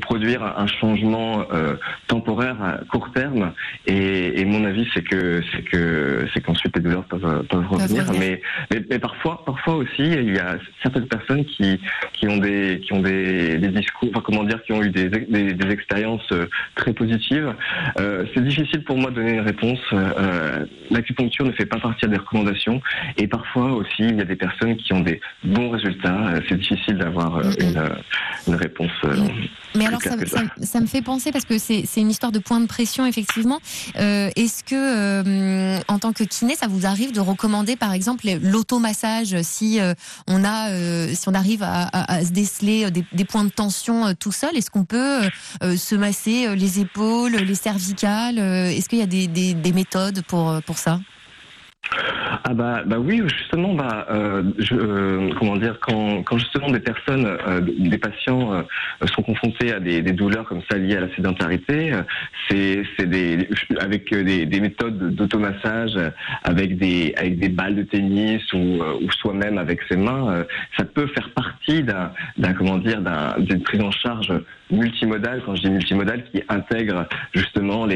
produire un changement euh, temporaire à court terme. Et, et mon avis, c'est que c'est que c'est qu'ensuite les douleurs peuvent peuvent revenir. Mais, mais mais parfois parfois aussi, il y a certaines personnes qui qui ont des qui ont des, des discours, enfin comment dire, qui ont eu des des, des expériences euh, très positives. Euh, c'est difficile pour moi de donner une réponse. Euh, L'acupuncture ne fait pas partie des recommandations. Et parfois aussi, il y a des personnes qui ont des bons résultats. Euh, C'est difficile d'avoir euh. Une, une réponse. euh, Mais plus alors, ça, me fait penser, parce que c'est une histoire de point de pression, effectivement. Euh, Est-ce que, euh, en tant que kiné, ça vous arrive de recommander, par exemple, l'automassage si euh, on a, si on arrive à, à- à se déceler des, des points de tension tout seul? Est-ce qu'on peut se masser les épaules, les cervicales Est-ce qu'il y a des, des, des méthodes pour, pour ça? Ah bah bah oui justement bah euh, euh, comment dire quand justement des personnes euh, des patients sont confrontés à des, douleurs comme ça liées à la sédentarité c'est avec des, des méthodes d'automassage avec des avec des balles de tennis ou soi-même avec ses mains ça peut faire partie d'un d'une prise en charge multimodale quand je dis multimodale qui intègre justement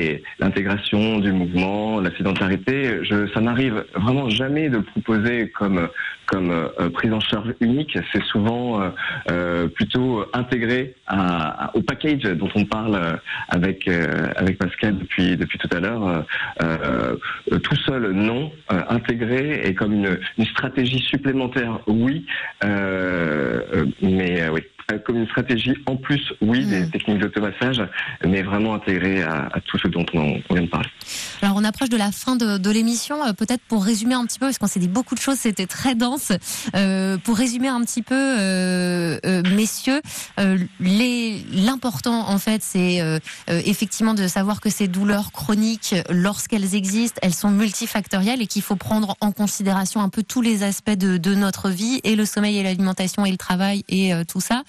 l'intégration du mouvement la sédentarité je ça m'arrive vraiment jamais de proposer comme comme euh, prise en charge unique. C'est souvent euh, euh, plutôt intégré à, à- au package dont on parle euh, avec euh, avec Pascal depuis depuis tout à l'heure. Euh, euh, tout seul, non. Euh, intégré et comme une, une stratégie supplémentaire, oui. Euh, euh, mais euh, oui. Euh, Comme une stratégie en plus, oui, des Mm. techniques d'automassage, mais vraiment intégrée à, à tout ce dont on, on vient de parler. Alors on approche de la fin de, de l'émission, Euh, peut-être pour résumer un petit peu, parce qu'on s'est dit beaucoup de choses, c'était très dense. Euh, pour résumer un petit peu, euh, euh, messieurs, euh, les- l'important en fait, c'est euh, euh, effectivement de savoir que ces douleurs chroniques, lorsqu'elles existent, elles sont multifactorielles et qu'il faut prendre en considération un peu tous les aspects de, de notre vie, et le sommeil et l'alimentation et le travail et tout ça,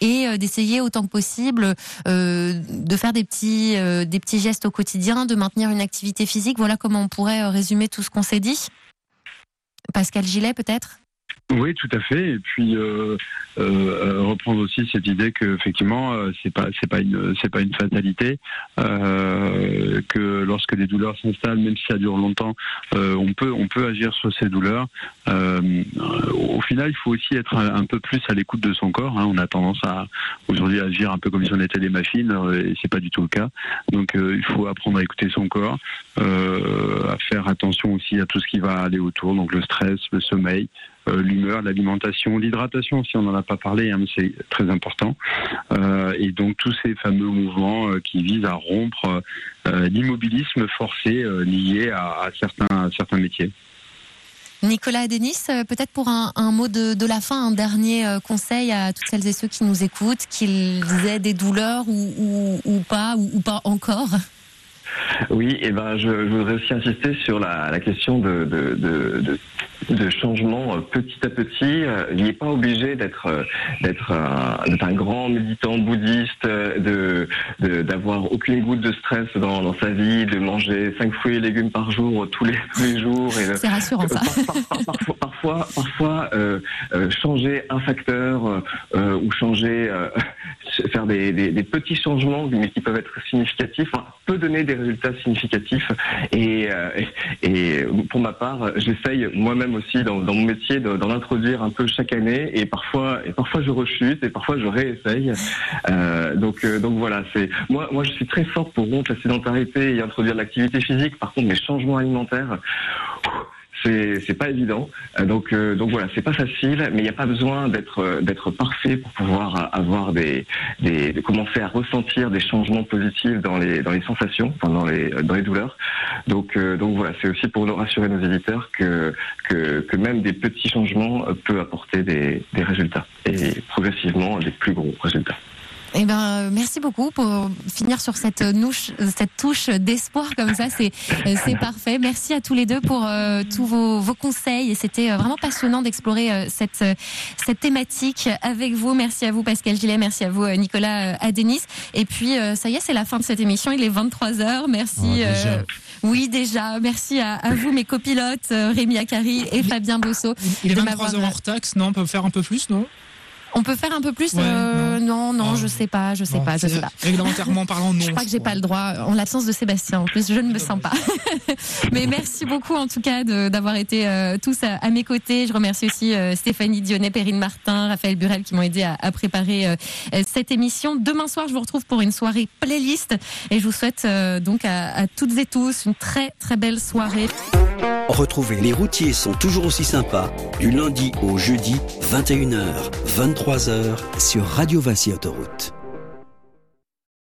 et d'essayer autant que possible de faire des petits, des petits gestes au quotidien, de maintenir une activité physique. Voilà comment on pourrait résumer tout ce qu'on s'est dit. Pascal Gillet, peut-être? Oui, tout à fait. Et puis euh, euh, reprendre aussi cette idée que effectivement, euh, c'est pas c'est pas une c'est pas une fatalité. Que lorsque des douleurs s'installent, même si ça dure longtemps, on peut on peut agir sur ces douleurs. Au final, il faut aussi être un, peu plus à l'écoute de son corps. hein. On a tendance à aujourd'hui agir un peu comme si on était des machines, et c'est pas du tout le cas. Donc, il faut apprendre à écouter son corps, à faire attention aussi à tout ce qui va aller autour, donc le stress, le sommeil, l'humeur, l'alimentation, l'hydratation, si on n'en a pas parlé, hein, c'est très important. Euh, et donc tous ces fameux mouvements euh, qui visent à rompre euh, l'immobilisme forcé euh, lié à, certains, métiers. Nicolas et Denis, euh, peut-être pour un, mot de, la fin, un dernier euh, conseil à toutes celles et ceux qui nous écoutent, qu'ils aient des douleurs ou, pas, ou pas encore? Oui, et ben je, je voudrais aussi insister sur la, la question de, de, de, de de changement euh, petit à petit. Euh, il n'est pas obligé d'être euh, d'être un, un, grand méditant bouddhiste, de d'avoir aucune goutte de stress dans, dans, sa vie, de manger cinq fruits et légumes par jour tous les tous les jours. C'est rassurant ça. parfois, parfois, parfois euh, changer un facteur euh, ou changer, faire des, des, des, petits changements, mais qui peuvent être significatifs, peut donner des résultats significatifs. Et, et, et pour ma part, j'essaye moi-même aussi dans, mon métier d'en introduire un peu chaque année et parfois et parfois je rechute et parfois je réessaye. Euh, donc euh, donc voilà, c'est moi moi je suis très fort pour rompre la sédentarité et introduire l'activité physique. Par contre, mes changements alimentaires c'est pas évident. Euh, donc euh, donc voilà, c'est pas facile, mais il n'y a pas besoin d'être euh, parfait pour pouvoir avoir des des commencer à ressentir des changements positifs dans les sensations, dans les douleurs. Donc voilà, c'est aussi pour rassurer nos éditeurs que même des petits changements peuvent apporter des des résultats et progressivement des plus gros résultats. Eh ben, euh, merci beaucoup pour finir sur cette nouche, cette touche d'espoir comme ça. C'est, euh, c'est parfait. Merci à tous les deux pour euh, tous vos, vos, conseils. Et c'était vraiment passionnant d'explorer cette, cette thématique avec vous. Merci à vous, Pascal Gillet. Merci à vous, Nicolas Adenis. Et puis, ça y est, c'est la fin de cette émission. Il est 23 h Merci. Oh, oui, déjà. Merci à, à vous, mes copilotes, Rémi Akari et Fabien Bosso. Il est 23 h hors taxe, non? On peut faire un peu plus, non? On peut faire un peu plus euh, Non, non, je sais pas, je sais pas, je sais pas. Réglementairement parlant, non. Je crois que j'ai pas le droit, en l'absence de Sébastien. En plus, je ne me sens pas. Mais merci beaucoup en tout cas d'avoir été euh, tous à, mes côtés. Je remercie aussi euh, Stéphanie Dionnet, Perrine Martin, Raphaël Burel qui m'ont aidé à, à préparer cette émission. Demain soir, je vous retrouve pour une soirée playlist et je vous souhaite donc à, à toutes et tous une très très belle soirée. Retrouvez Les routiers sont toujours aussi sympas du lundi au jeudi 21h 23h sur Radio Vinci Autoroute.